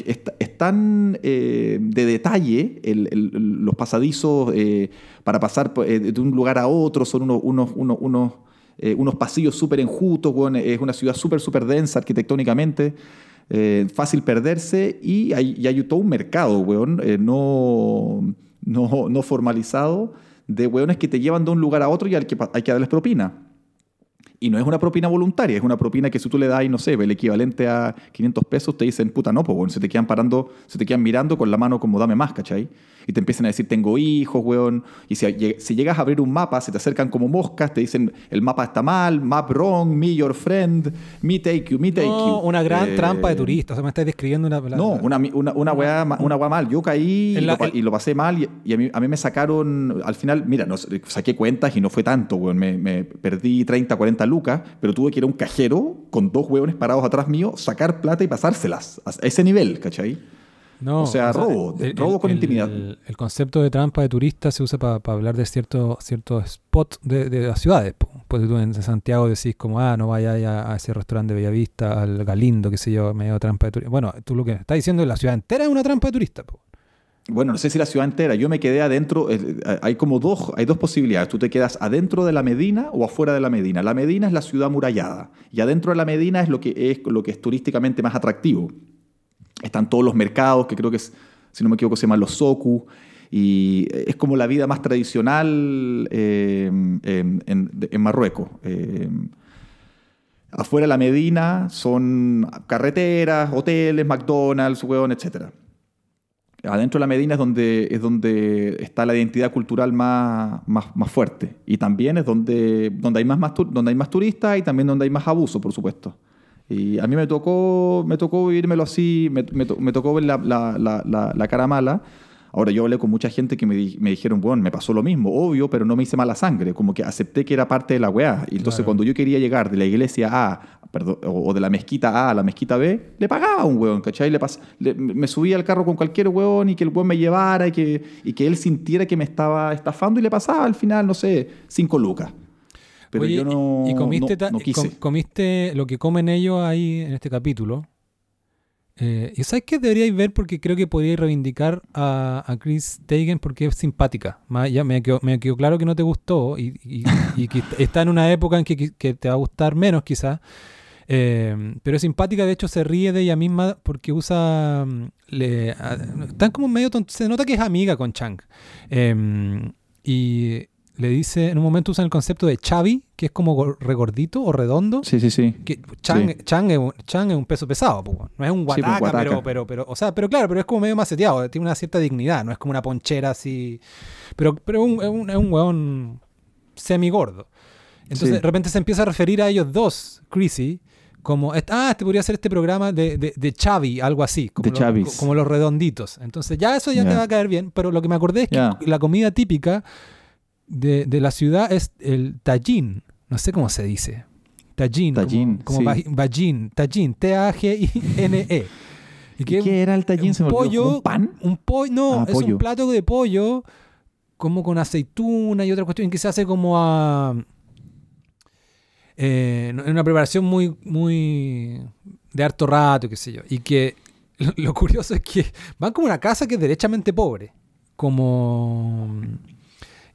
eh, de detalle los pasadizos eh, para pasar de un lugar a otro. Son unos, unos, unos, eh, unos pasillos súper enjutos. weón, Es una ciudad súper, súper densa arquitectónicamente. eh, fácil perderse y hay, y hay todo un mercado, weón, eh, no, no, no formalizado de weones que te llevan de un lugar a otro y al que hay que darles propina. Y no es una propina voluntaria, es una propina que si tú le das, no sé, el equivalente a 500 pesos, te dicen, puta, no, se te quedan parando, se te quedan mirando con la mano como dame más, ¿cachai? Y te empiezan a decir, tengo hijos, weón. Y si, lleg- si llegas a abrir un mapa, se te acercan como moscas, te dicen, el mapa está mal, map wrong, me your friend, me take you, me take No, you. una gran Eh, trampa de turistas. O sea, me estáis describiendo una... la- no, una, una, una weá, una weá mal. Yo caí y, la- lo, pa- y lo pasé mal y, y a, mí, a mí me sacaron, al final, mira, saqué cuentas y no fue tanto, weón. Me, me perdí 30, 40 lucas, pero tuve que ir a un cajero con dos hueones parados atrás mío, sacar plata y pasárselas. A ese nivel, ¿cachai? No, o sea, robo, robo con intimidad. El, el concepto de trampa de turista se usa para hablar de ciertos ciertos spots de, de las ciudades. Pues tú en Santiago decís como, ah, no vayas a, a ese restaurante de Bellavista, al Galindo, qué sé yo, medio trampa de turista. Bueno, tú lo que estás diciendo es la ciudad entera es una trampa de turista. po. Bueno, no sé si la ciudad entera. Yo me quedé adentro. eh, hay como dos, hay dos posibilidades. Tú te quedas adentro de la Medina o afuera de la Medina. La Medina es la ciudad amurallada y adentro de la Medina es lo que es lo que es turísticamente más atractivo. Están todos los mercados que creo que es, si no me equivoco se llaman los soku y es como la vida más tradicional eh, en, Marruecos. Eh, afuera de la Medina son carreteras, hoteles, McDonald's, hueón, etcétera adentro de la Medina es donde, es donde está la identidad cultural más, más, más fuerte. Y también es donde, donde, hay más, donde hay más turistas y también donde hay más abuso, por supuesto. Y a mí me tocó, me tocó vivírmelo así, me, me to- me tocó ver la, la- la- la- cara mala. Ahora, yo hablé con mucha gente que me, di- me dijeron, bueno, me pasó lo mismo, obvio, pero no me hice mala sangre, como que acepté que era parte de la weá. Y entonces Claro. cuando yo quería llegar de la iglesia A, perdón, o o de la mezquita A a la mezquita B, le pagaba a un weón, ¿cachai? Le pas- le- me subía al carro con cualquier weón y que el weón me llevara y que, y que él sintiera que me estaba estafando y le pasaba al final, no sé, cinco lucas. Pero Oye, yo no, y comiste, no- no quise. com- comiste lo que comen ellos ahí en este capítulo. Eh, y sabes qué deberíais ver porque creo que podríais reivindicar a, a Chris Teigen porque es simpática. Ya me quedó, me quedó claro que no te gustó y, y- y que está en una época en que, que te va a gustar menos quizás. Eh, pero es simpática, de hecho se ríe de ella misma porque usa... Le, a- están como medio tontos. Se nota que es amiga con Chang. Eh, y le dice, en un momento usan el concepto de chavi, que es como gor- regordito o redondo. Sí, sí, sí. Que Chang, Sí. Chang, es un, Chang es un peso pesado, po, no es un pues, guataca, pero, pero, pero, o sea, pero claro, pero es como medio maceteado, tiene una cierta dignidad, no es como una ponchera así, pero, pero un- es un, es un weón semigordo. Entonces Sí. de repente se empieza a referir a ellos dos, Chrissy, como, ah, este podría ser este programa de, de, de Chavi, algo así, como, De los- como los redonditos. Entonces ya eso ya te va a caer bien, pero lo que me acordé es que la comida típica de, de la ciudad es el tallín, no sé cómo se dice. Tallín, como- Tallín, como, sí. T-A-G-I-N-E. ¿Y qué? ¿Qué era el tallín? un Se me pollo, ¿Un pan? Un pollo, no, Ah, es un plato de pollo como con aceituna y otra cuestión que se hace como a... eh, en una preparación muy, muy de harto rato, qué sé yo. Y que lo, lo curioso es que van como una casa que es derechamente pobre. Como...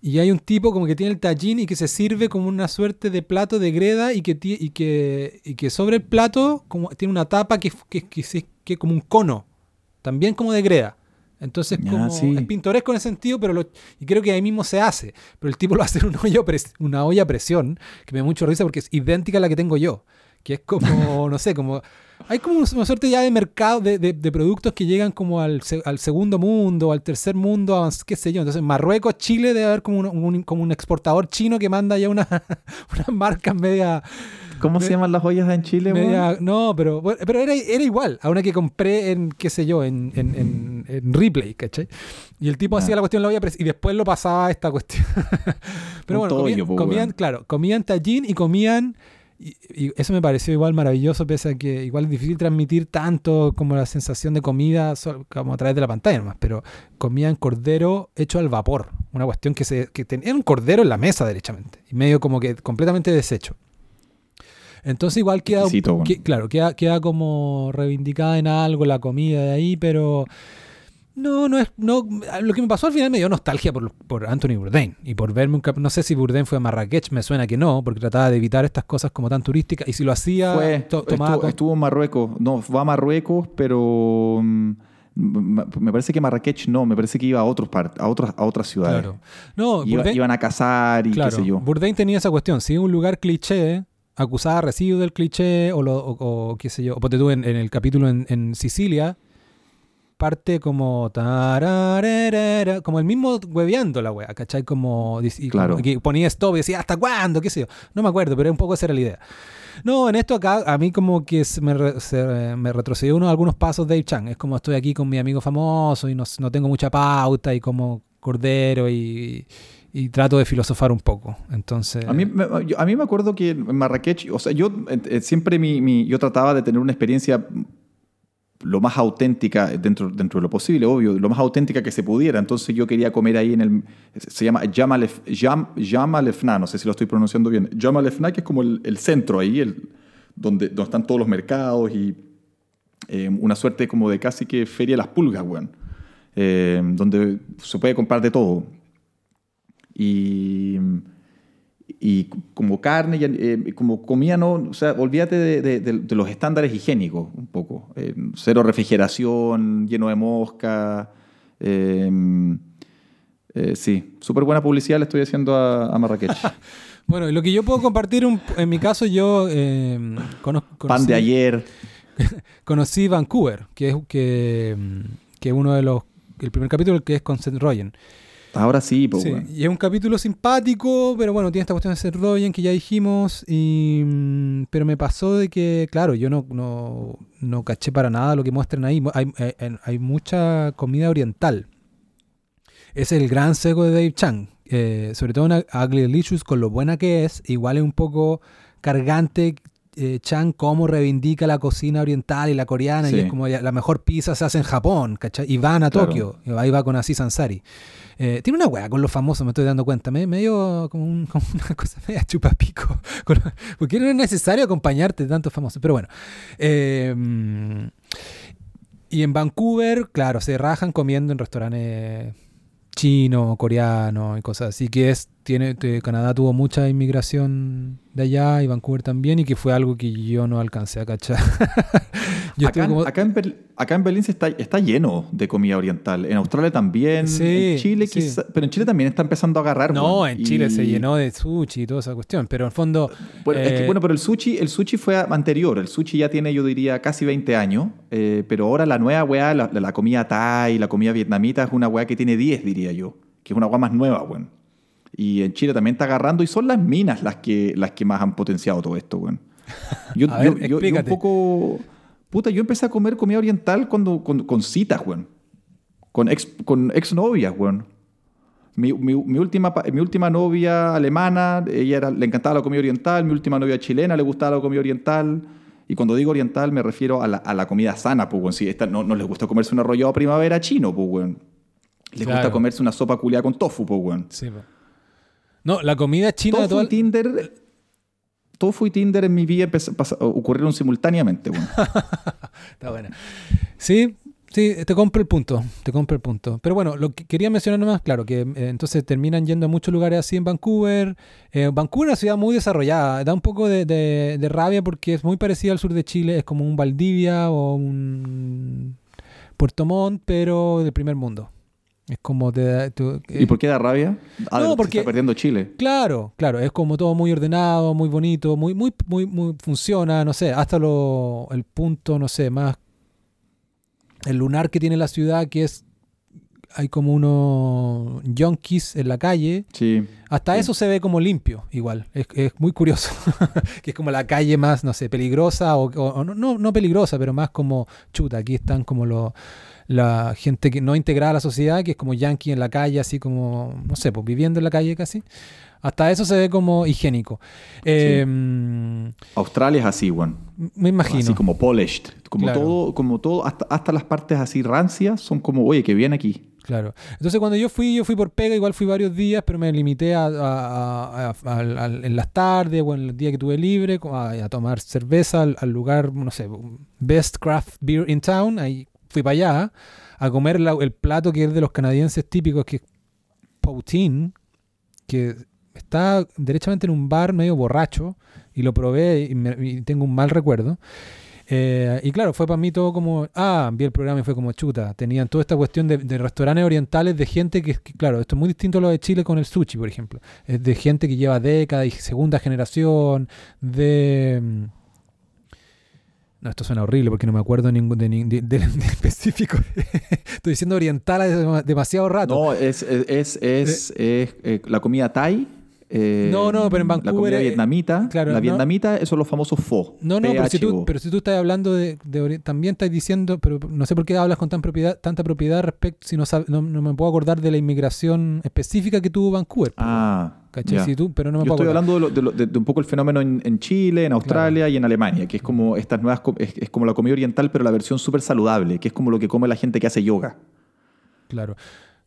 Y hay un tipo como que tiene el tallín y que se sirve como una suerte de plato de greda y que, y que, y que sobre el plato como, tiene una tapa que, que, que, como un cono, también como de greda. Entonces como, sí. es pintoresco en ese sentido, pero lo- y creo que ahí mismo se hace. Pero el tipo lo hace en una olla, a pres- una olla a presión, que me da mucho risa porque es idéntica a la que tengo yo. que es como, no sé, como... Hay como una suerte ya de mercado de, de, productos que llegan como al, al, segundo mundo, al tercer mundo, qué sé yo. Entonces, Marruecos, Chile debe haber como un, como un exportador chino que manda ya una, una marca media ¿Cómo se llaman las joyas en Chile, No, pero, pero era, era, igual a una que compré en, qué sé yo, en, en, en, Replay, ¿cachai? Y el tipo hacía la cuestión la olla y después lo pasaba a esta cuestión. pero bueno, comían, claro, comían tallín y comían... Y, eso me pareció igual maravilloso, pese a que igual es difícil transmitir tanto como la sensación de comida como a través de la pantalla nomás, pero comían cordero hecho al vapor, una cuestión que, se, que tenía un cordero en la mesa derechamente, y medio como que completamente deshecho. Entonces igual queda, claro, queda, queda como reivindicada en algo la comida de ahí, pero no, no es, no, lo que me pasó al final me dio nostalgia por, por Anthony Bourdain y por verme un no sé si Bourdain fue a Marrakech, me suena que no, porque trataba de evitar estas cosas como tan turísticas y si lo hacía, fue, estuvo, en Marruecos, no, fue a Marruecos, pero mm, me parece que Marrakech no, me parece que iba a otros a otras a otras ciudades. Claro. No, iban a cazar y qué sé yo. Bourdain tenía esa cuestión, si un lugar cliché acusada recibo del cliché, o, lo, o, qué sé yo, o tú en, el capítulo en, Sicilia, parte como como el mismo hueveando la wea, ¿cachai? Como, claro. ponía stop y decía, ¿hasta cuándo? ¿Qué sé yo? No me acuerdo, pero un poco esa era la idea. No, en esto acá, a mí como que me, me retrocedió uno algunos pasos Dave Chang. Es como estoy aquí con mi amigo famoso y no, no tengo mucha pauta y como cordero y, y trato de filosofar un poco. Entonces... A mí, a mí me acuerdo que en Marrakech, o sea, yo eh, siempre mi, yo trataba de tener una experiencia lo más auténtica dentro, dentro de lo posible, obvio, lo más auténtica que se pudiera. Entonces yo quería comer ahí en el... Se llama Yamalefna, no sé si lo estoy pronunciando bien. Yamalefna, que es como el, centro ahí, el, donde, donde están todos los mercados y eh, una suerte como de casi que feria de las pulgas, weón. Eh, donde se puede comprar de todo y, y como carne, eh, como comía, no, o sea, olvídate de, los estándares higiénicos un poco. Eh, cero refrigeración, lleno de mosca. Em, eh, sí, súper buena publicidad le estoy haciendo a, Marrakech. bueno, y lo que yo puedo compartir, en mi caso, yo em, conozco... Pan de ayer. conocí Vancouver, que es que, que uno de los... El primer capítulo que es con Seth Rogen. Ahora sí, pues. Sí, y es un capítulo simpático, pero bueno, tiene esta cuestión de ser Rogen que ya dijimos. Y, mm, pero me pasó de que, claro, yo no, no, no caché para nada lo que muestran ahí. Hay, hay, mucha comida oriental. Es el gran seco de Dave Chang. Eh, sobre todo en Ugly Delicious, con lo buena que es, igual es un poco cargante eh, Chang cómo reivindica la cocina oriental y la coreana, y es como la mejor pizza se hace en Japón, ¿cachai? Y van a Tokio, ahí va con Aziz Ansari. Eh, tiene una weá con los famosos, me estoy dando cuenta. Me, medio como, una cosa media chupapico. porque no es necesario acompañarte de tantos famosos. Pero bueno. Eh, y en Vancouver, claro, se rajan comiendo en restaurantes chinos, coreanos y cosas así. Que es, tiene, Canadá tuvo mucha inmigración de allá y Vancouver también, y que fue algo que yo no alcancé a cachar. acá, en, Berlín está, está lleno de comida oriental. En Australia también. en Chile Pero en Chile también está empezando a agarrar. No, en Chile se llenó de sushi y toda esa cuestión. Pero en fondo. Bueno, eh, bueno, pero el sushi, el sushi fue anterior. El sushi ya tiene, yo diría, casi 20 años. Eh, pero ahora la nueva weá, la, la, comida thai, la comida vietnamita, es una weá que tiene 10, diría yo. Que es una weá más nueva, bueno. Y en Chile también está agarrando. Y son las minas las que, las que más han potenciado todo esto, bueno. Yo, yo, yo un poco Puta, yo empecé a comer comida oriental cuando, con, citas, weón. Con ex, con exnovias, weón. Mi, última, mi última novia alemana, ella era, le encantaba la comida oriental. Mi última novia chilena le gustaba la comida oriental. Y cuando digo oriental me refiero a la, comida sana, pues, weón. Si esta, no, no les gusta comerse un arrollado primavera chino, pues, weón. Les gusta comerse una sopa culiada con tofu, pues, weón. Sí, pues. No, la comida china... Tofu de Tinder Tofu y Tinder en mi vida ocurrieron simultáneamente. Está buena. Sí, sí, te compro el punto, te compro el punto. Pero bueno, lo que quería mencionar nomás, claro, que eh, entonces terminan yendo a muchos lugares así en Vancouver. Eh, Vancouver es una ciudad muy desarrollada, da un poco de, rabia porque es muy parecida al sur de Chile, es como un Valdivia o un Puerto Montt, pero del primer mundo. Es como te, tú- ¿Y eh, por qué da rabia? Ah, No, porque- está perdiendo Chile. Claro, claro, es como todo muy ordenado, muy bonito, muy, muy, muy, muy funciona, no sé, hasta lo, el punto, no sé, más el lunar que tiene la ciudad, que es hay como unos yonkis en la calle, Sí. hasta Sí. eso se ve como limpio, igual, es, es muy curioso, que es como la calle más, no sé, peligrosa o, no, no peligrosa, pero más como chuta, aquí están como los la gente que no integrada a la sociedad, que es como yankee en la calle, así como, no sé, pues viviendo en la calle casi. Hasta eso se ve como higiénico. Eh, Australia es así, weón. Me imagino. Así como polished. Como Claro. todo, como todo, hasta, hasta las partes así rancias son como, oye, que bien aquí. Claro. Entonces cuando yo fui, yo fui por pega, igual fui varios días, pero me limité a, a- a- a- en las tardes o en el día que tuve libre a tomar cerveza al, al lugar, no sé, Best Craft Beer in Town. Ahí fui para allá a comer el plato que es de los canadienses típicos, que es poutine, que está derechamente en un bar medio borracho y lo probé y, me- tengo un mal recuerdo. Eh, y claro, fue para mí todo como, ah, vi el programa y fue como chuta. Tenían toda esta cuestión de, restaurantes orientales de gente que, que, claro, esto es muy distinto a lo de Chile con el sushi, por ejemplo. Es de gente que lleva décadas y segunda generación, de... No, esto suena horrible porque no me acuerdo ningún de, de- de- de específico. Estoy diciendo oriental demasiado rato. No, es, es, es, es, es, eh, la comida Thai. Eh, No, no, pero en La Vancouver, comida eh, vietnamita. claro, la no. vietnamita, esos son los famosos pho. No, no, pero si, tú, pero si tú estás hablando de, también estás diciendo, pero no sé por qué hablas con tan propiedad, tanta propiedad respecto, si no, no, no me puedo acordar de la inmigración específica que tuvo Vancouver. Ah, ya. Si tú, pero no me Yo puedo estoy acordar. hablando de, lo- de un poco el fenómeno en, en Chile, en Australia y en Alemania, que es como estas nuevas, es, es como la comida oriental, pero la versión súper saludable, que es como lo que come la gente que hace yoga. Claro.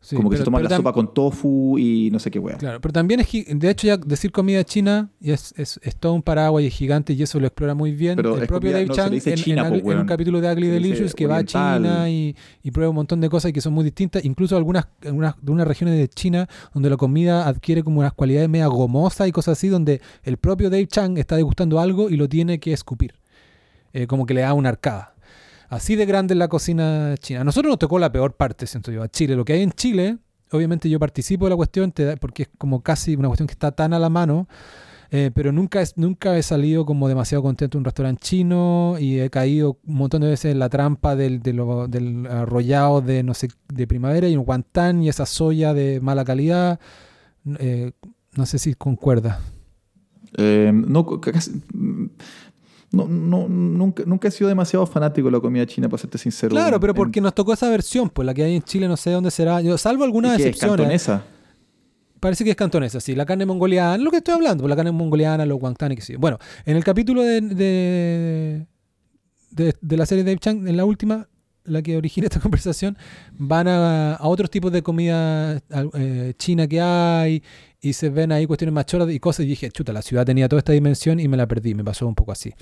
Sí, como que pero- se toman la sopa con tofu y no sé qué wea. Claro, pero también es, de hecho ya decir comida china es, es, es todo un paraguas y es gigante y eso lo explora muy bien. Pero el propio Dave no, Chang en, China, en po, Ugly- en un capítulo de Ugly Delicious que va a. China y, y prueba un montón de cosas y que son muy distintas, incluso algunas, algunas de unas regiones de China donde la comida adquiere como unas cualidades media gomosas y cosas así, donde el propio Dave Chang está degustando algo y lo tiene que escupir, Eh, como que le da una arcada. Así de grande es la cocina china. A nosotros nos tocó la peor parte, siento yo, a Chile. Lo que hay en Chile, obviamente yo participo de la cuestión porque es como casi una cuestión que está tan a la mano, eh, pero nunca, nunca he salido como demasiado contento de un restaurante chino y he caído un montón de veces en la trampa del, de lo- del arrollado de, no sé, de primavera y un guantán y esa soya de mala calidad. Eh, no sé si concuerda. Eh, no, casi- no, no, nunca, nunca he sido demasiado fanático de la comida china, para serte sincero. Claro, pero En- porque nos tocó esa versión, pues la que hay en Chile no sé dónde será. Yo, salvo algunas ¿y qué es, excepciones. cantonesa? Parece que es cantonesa, sí. La carne mongoliana, lo que estoy hablando, pues la carne mongoliana, los que sí. Bueno, en el capítulo de, de, de- de la serie de Dave Chang, en la última, la que origina esta conversación, van a, a otros tipos de comida eh, china que hay y se ven ahí cuestiones más choras y cosas. Y dije, chuta, la ciudad tenía toda esta dimensión y me la perdí, me pasó un poco así.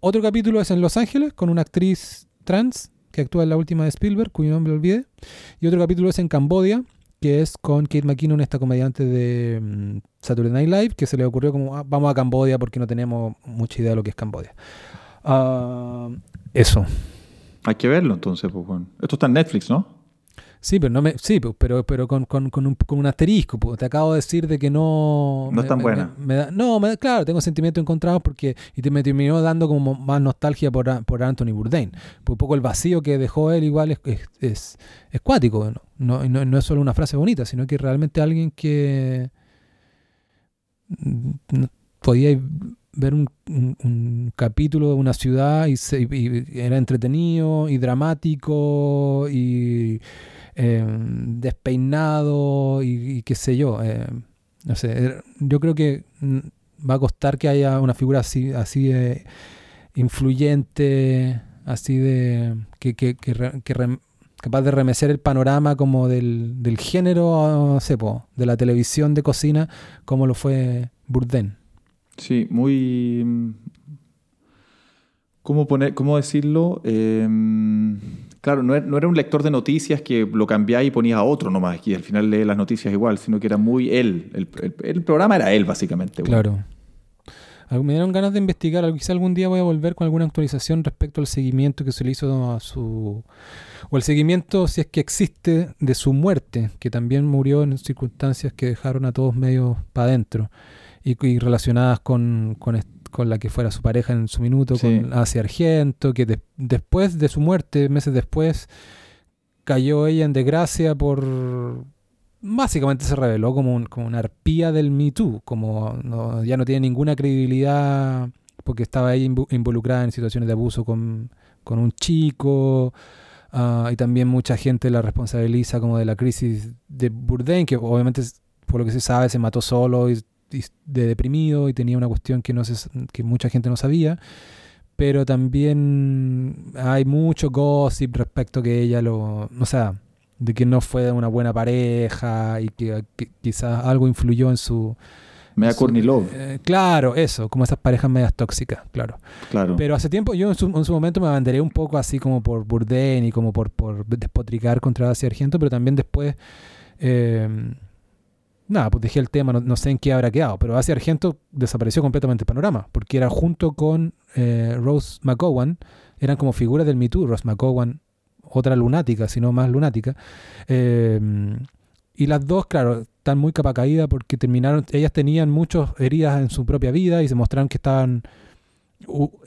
Otro capítulo es en Los Ángeles con una actriz trans que actúa en la última de Spielberg, cuyo nombre olvidé. Y otro capítulo es en Cambodia, que es con Kate McKinnon, esta comediante de mm, Saturday Night Live, que se le ocurrió como, "Ah, vamos a Cambodia porque no tenemos mucha idea de lo que es Cambodia. Ah, eso. Hay que verlo entonces, pues, bueno. Esto está en Netflix, ¿no? Sí, pero no me, sí, pues, pero, pero con, con, con un, con un asterisco. pues. Te acabo de decir de que no. No es tan buena. me da- no, me da- claro, tengo sentimientos encontrados porque y te, me terminó dando como más nostalgia por, por Anthony Bourdain. Pues un poco el vacío que dejó él igual es, es, es, es cuático. ¿no? No, no, es solo una frase bonita, sino que realmente alguien que mm, podía ver un, capítulo de una ciudad y, se- y- era entretenido y dramático y eh, despeinado y, qué sé yo. eh, no sé, er- yo creo que mm, va a costar que haya una figura así, así influyente, así de que, que- que re- capaz de remecer el panorama como del, del género, no de la televisión de cocina, como lo fue Bourdain. Sí, muy... mm, ¿Cómo, poner, cómo decirlo? Eh, claro, no era, un lector de noticias que lo cambiaba y ponía a otro nomás, y al final lee las noticias igual, sino que era muy él. El, el- programa era él, básicamente. Claro. Me dieron ganas de investigar, quizá algún día voy a volver con alguna actualización respecto al seguimiento que se le hizo a su... o el seguimiento, si es que existe, de su muerte, que también murió en circunstancias que dejaron a todos medio para adentro y, relacionadas con, con, la que fuera su pareja en su minuto, con Asia Argento, que después de su muerte, meses después, cayó ella en desgracia por básicamente se reveló como, como una arpía del Me Too, como ya no tiene ninguna credibilidad porque estaba ahí involucrada en situaciones de abuso con, un chico, ah, y también mucha gente la responsabiliza como de la crisis de Bourdain, que obviamente por lo que se sabe se mató solo y, de deprimido y tenía una cuestión que, no que mucha gente no sabía. Pero también hay mucho gossip respecto que ella lo... O sea, de que no fue una buena pareja y que, quizás algo influyó en su... Media Courtney Love. Eh, claro, eso, como esas parejas medias tóxicas, claro. claro. Pero hace tiempo yo en su, momento me abanderé un poco así como por Burden y como por, por despotricar contra Asia Argento, pero también después... Em, nada, pues dejé el tema, no, sé en qué habrá quedado, pero Asia Argento desapareció completamente el panorama, porque era junto con eh, Rose McGowan, eran como figuras del Me Too, Rose McGowan otra lunática, sino más lunática. Em, y las dos, claro, están muy capa caída porque terminaron, ellas tenían muchas heridas en su propia vida y se mostraron que estaban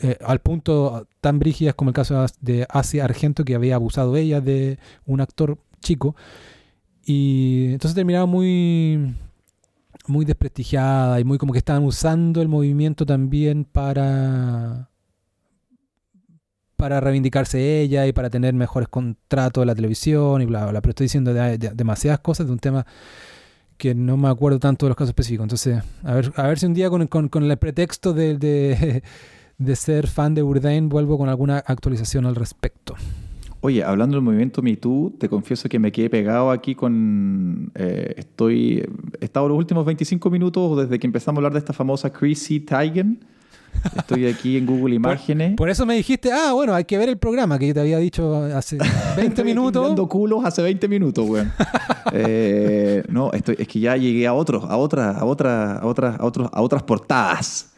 eh, al punto tan brígidas como el caso de Asia Argento, que había abusado ella de un actor chico. Y entonces terminaron muy muy desprestigiada y muy como que estaban usando el movimiento también para para reivindicarse ella y para tener mejores contratos de la televisión y bla, bla, Pero estoy diciendo demasiadas cosas de un tema que no me acuerdo tanto de los casos específicos. Entonces, a ver, a ver si un día con, con, el pretexto de, de, ser fan de Bourdain vuelvo con alguna actualización al respecto. Oye, hablando del movimiento MeToo, te confieso que me quedé pegado aquí con... Eh, estoy... He estado los últimos 25 minutos desde que empezamos a hablar de esta famosa Chrissy Teigen Estoy aquí en Google Imágenes. Por, eso me dijiste, ah, bueno, hay que ver el programa que yo te había dicho hace 20 minutos. Estoy culos hace 20 minutos, güey. Eh, no, estoy, es que ya llegué a otros, a otras, a otras, a otras, a otros, a otras portadas.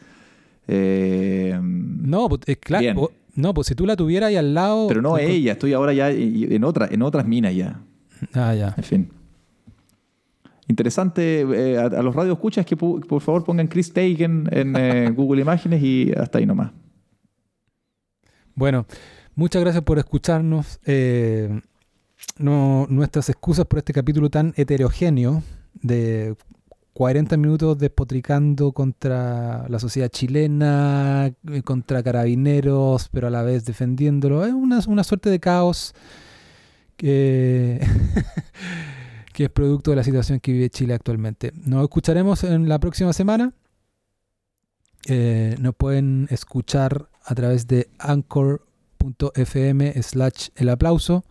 Eh, no, pues, claro. No, pues si tú la tuvieras ahí al lado. Pero no ella, estoy ahora ya en, otra, en otras minas ya. Ah, ya. En fin. Interesante eh, a, los radio escuchas que por favor pongan Chris Taken en eh, Google Imágenes y hasta ahí nomás. Bueno, muchas gracias por escucharnos. Eh, no, nuestras excusas por este capítulo tan heterogéneo de 40 minutos despotricando contra la sociedad chilena, contra carabineros, pero a la vez defendiéndolo. Es una, una suerte de caos que que es producto de la situación que vive Chile actualmente. Nos escucharemos en la próxima semana. Eh, nos pueden escuchar a través de anchor.fm slash el aplauso,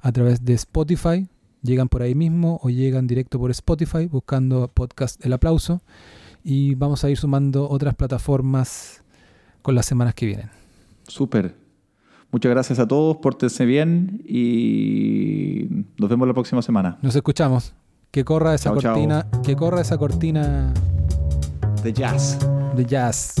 a través de Spotify, llegan por ahí mismo o llegan directo por Spotify buscando podcast El Aplauso y vamos a ir sumando otras plataformas con las semanas que vienen. Súper. Muchas gracias a todos, pórtense bien y nos vemos la próxima semana. Nos escuchamos. Que corra esa cortina, que corra esa cortina de jazz. De jazz.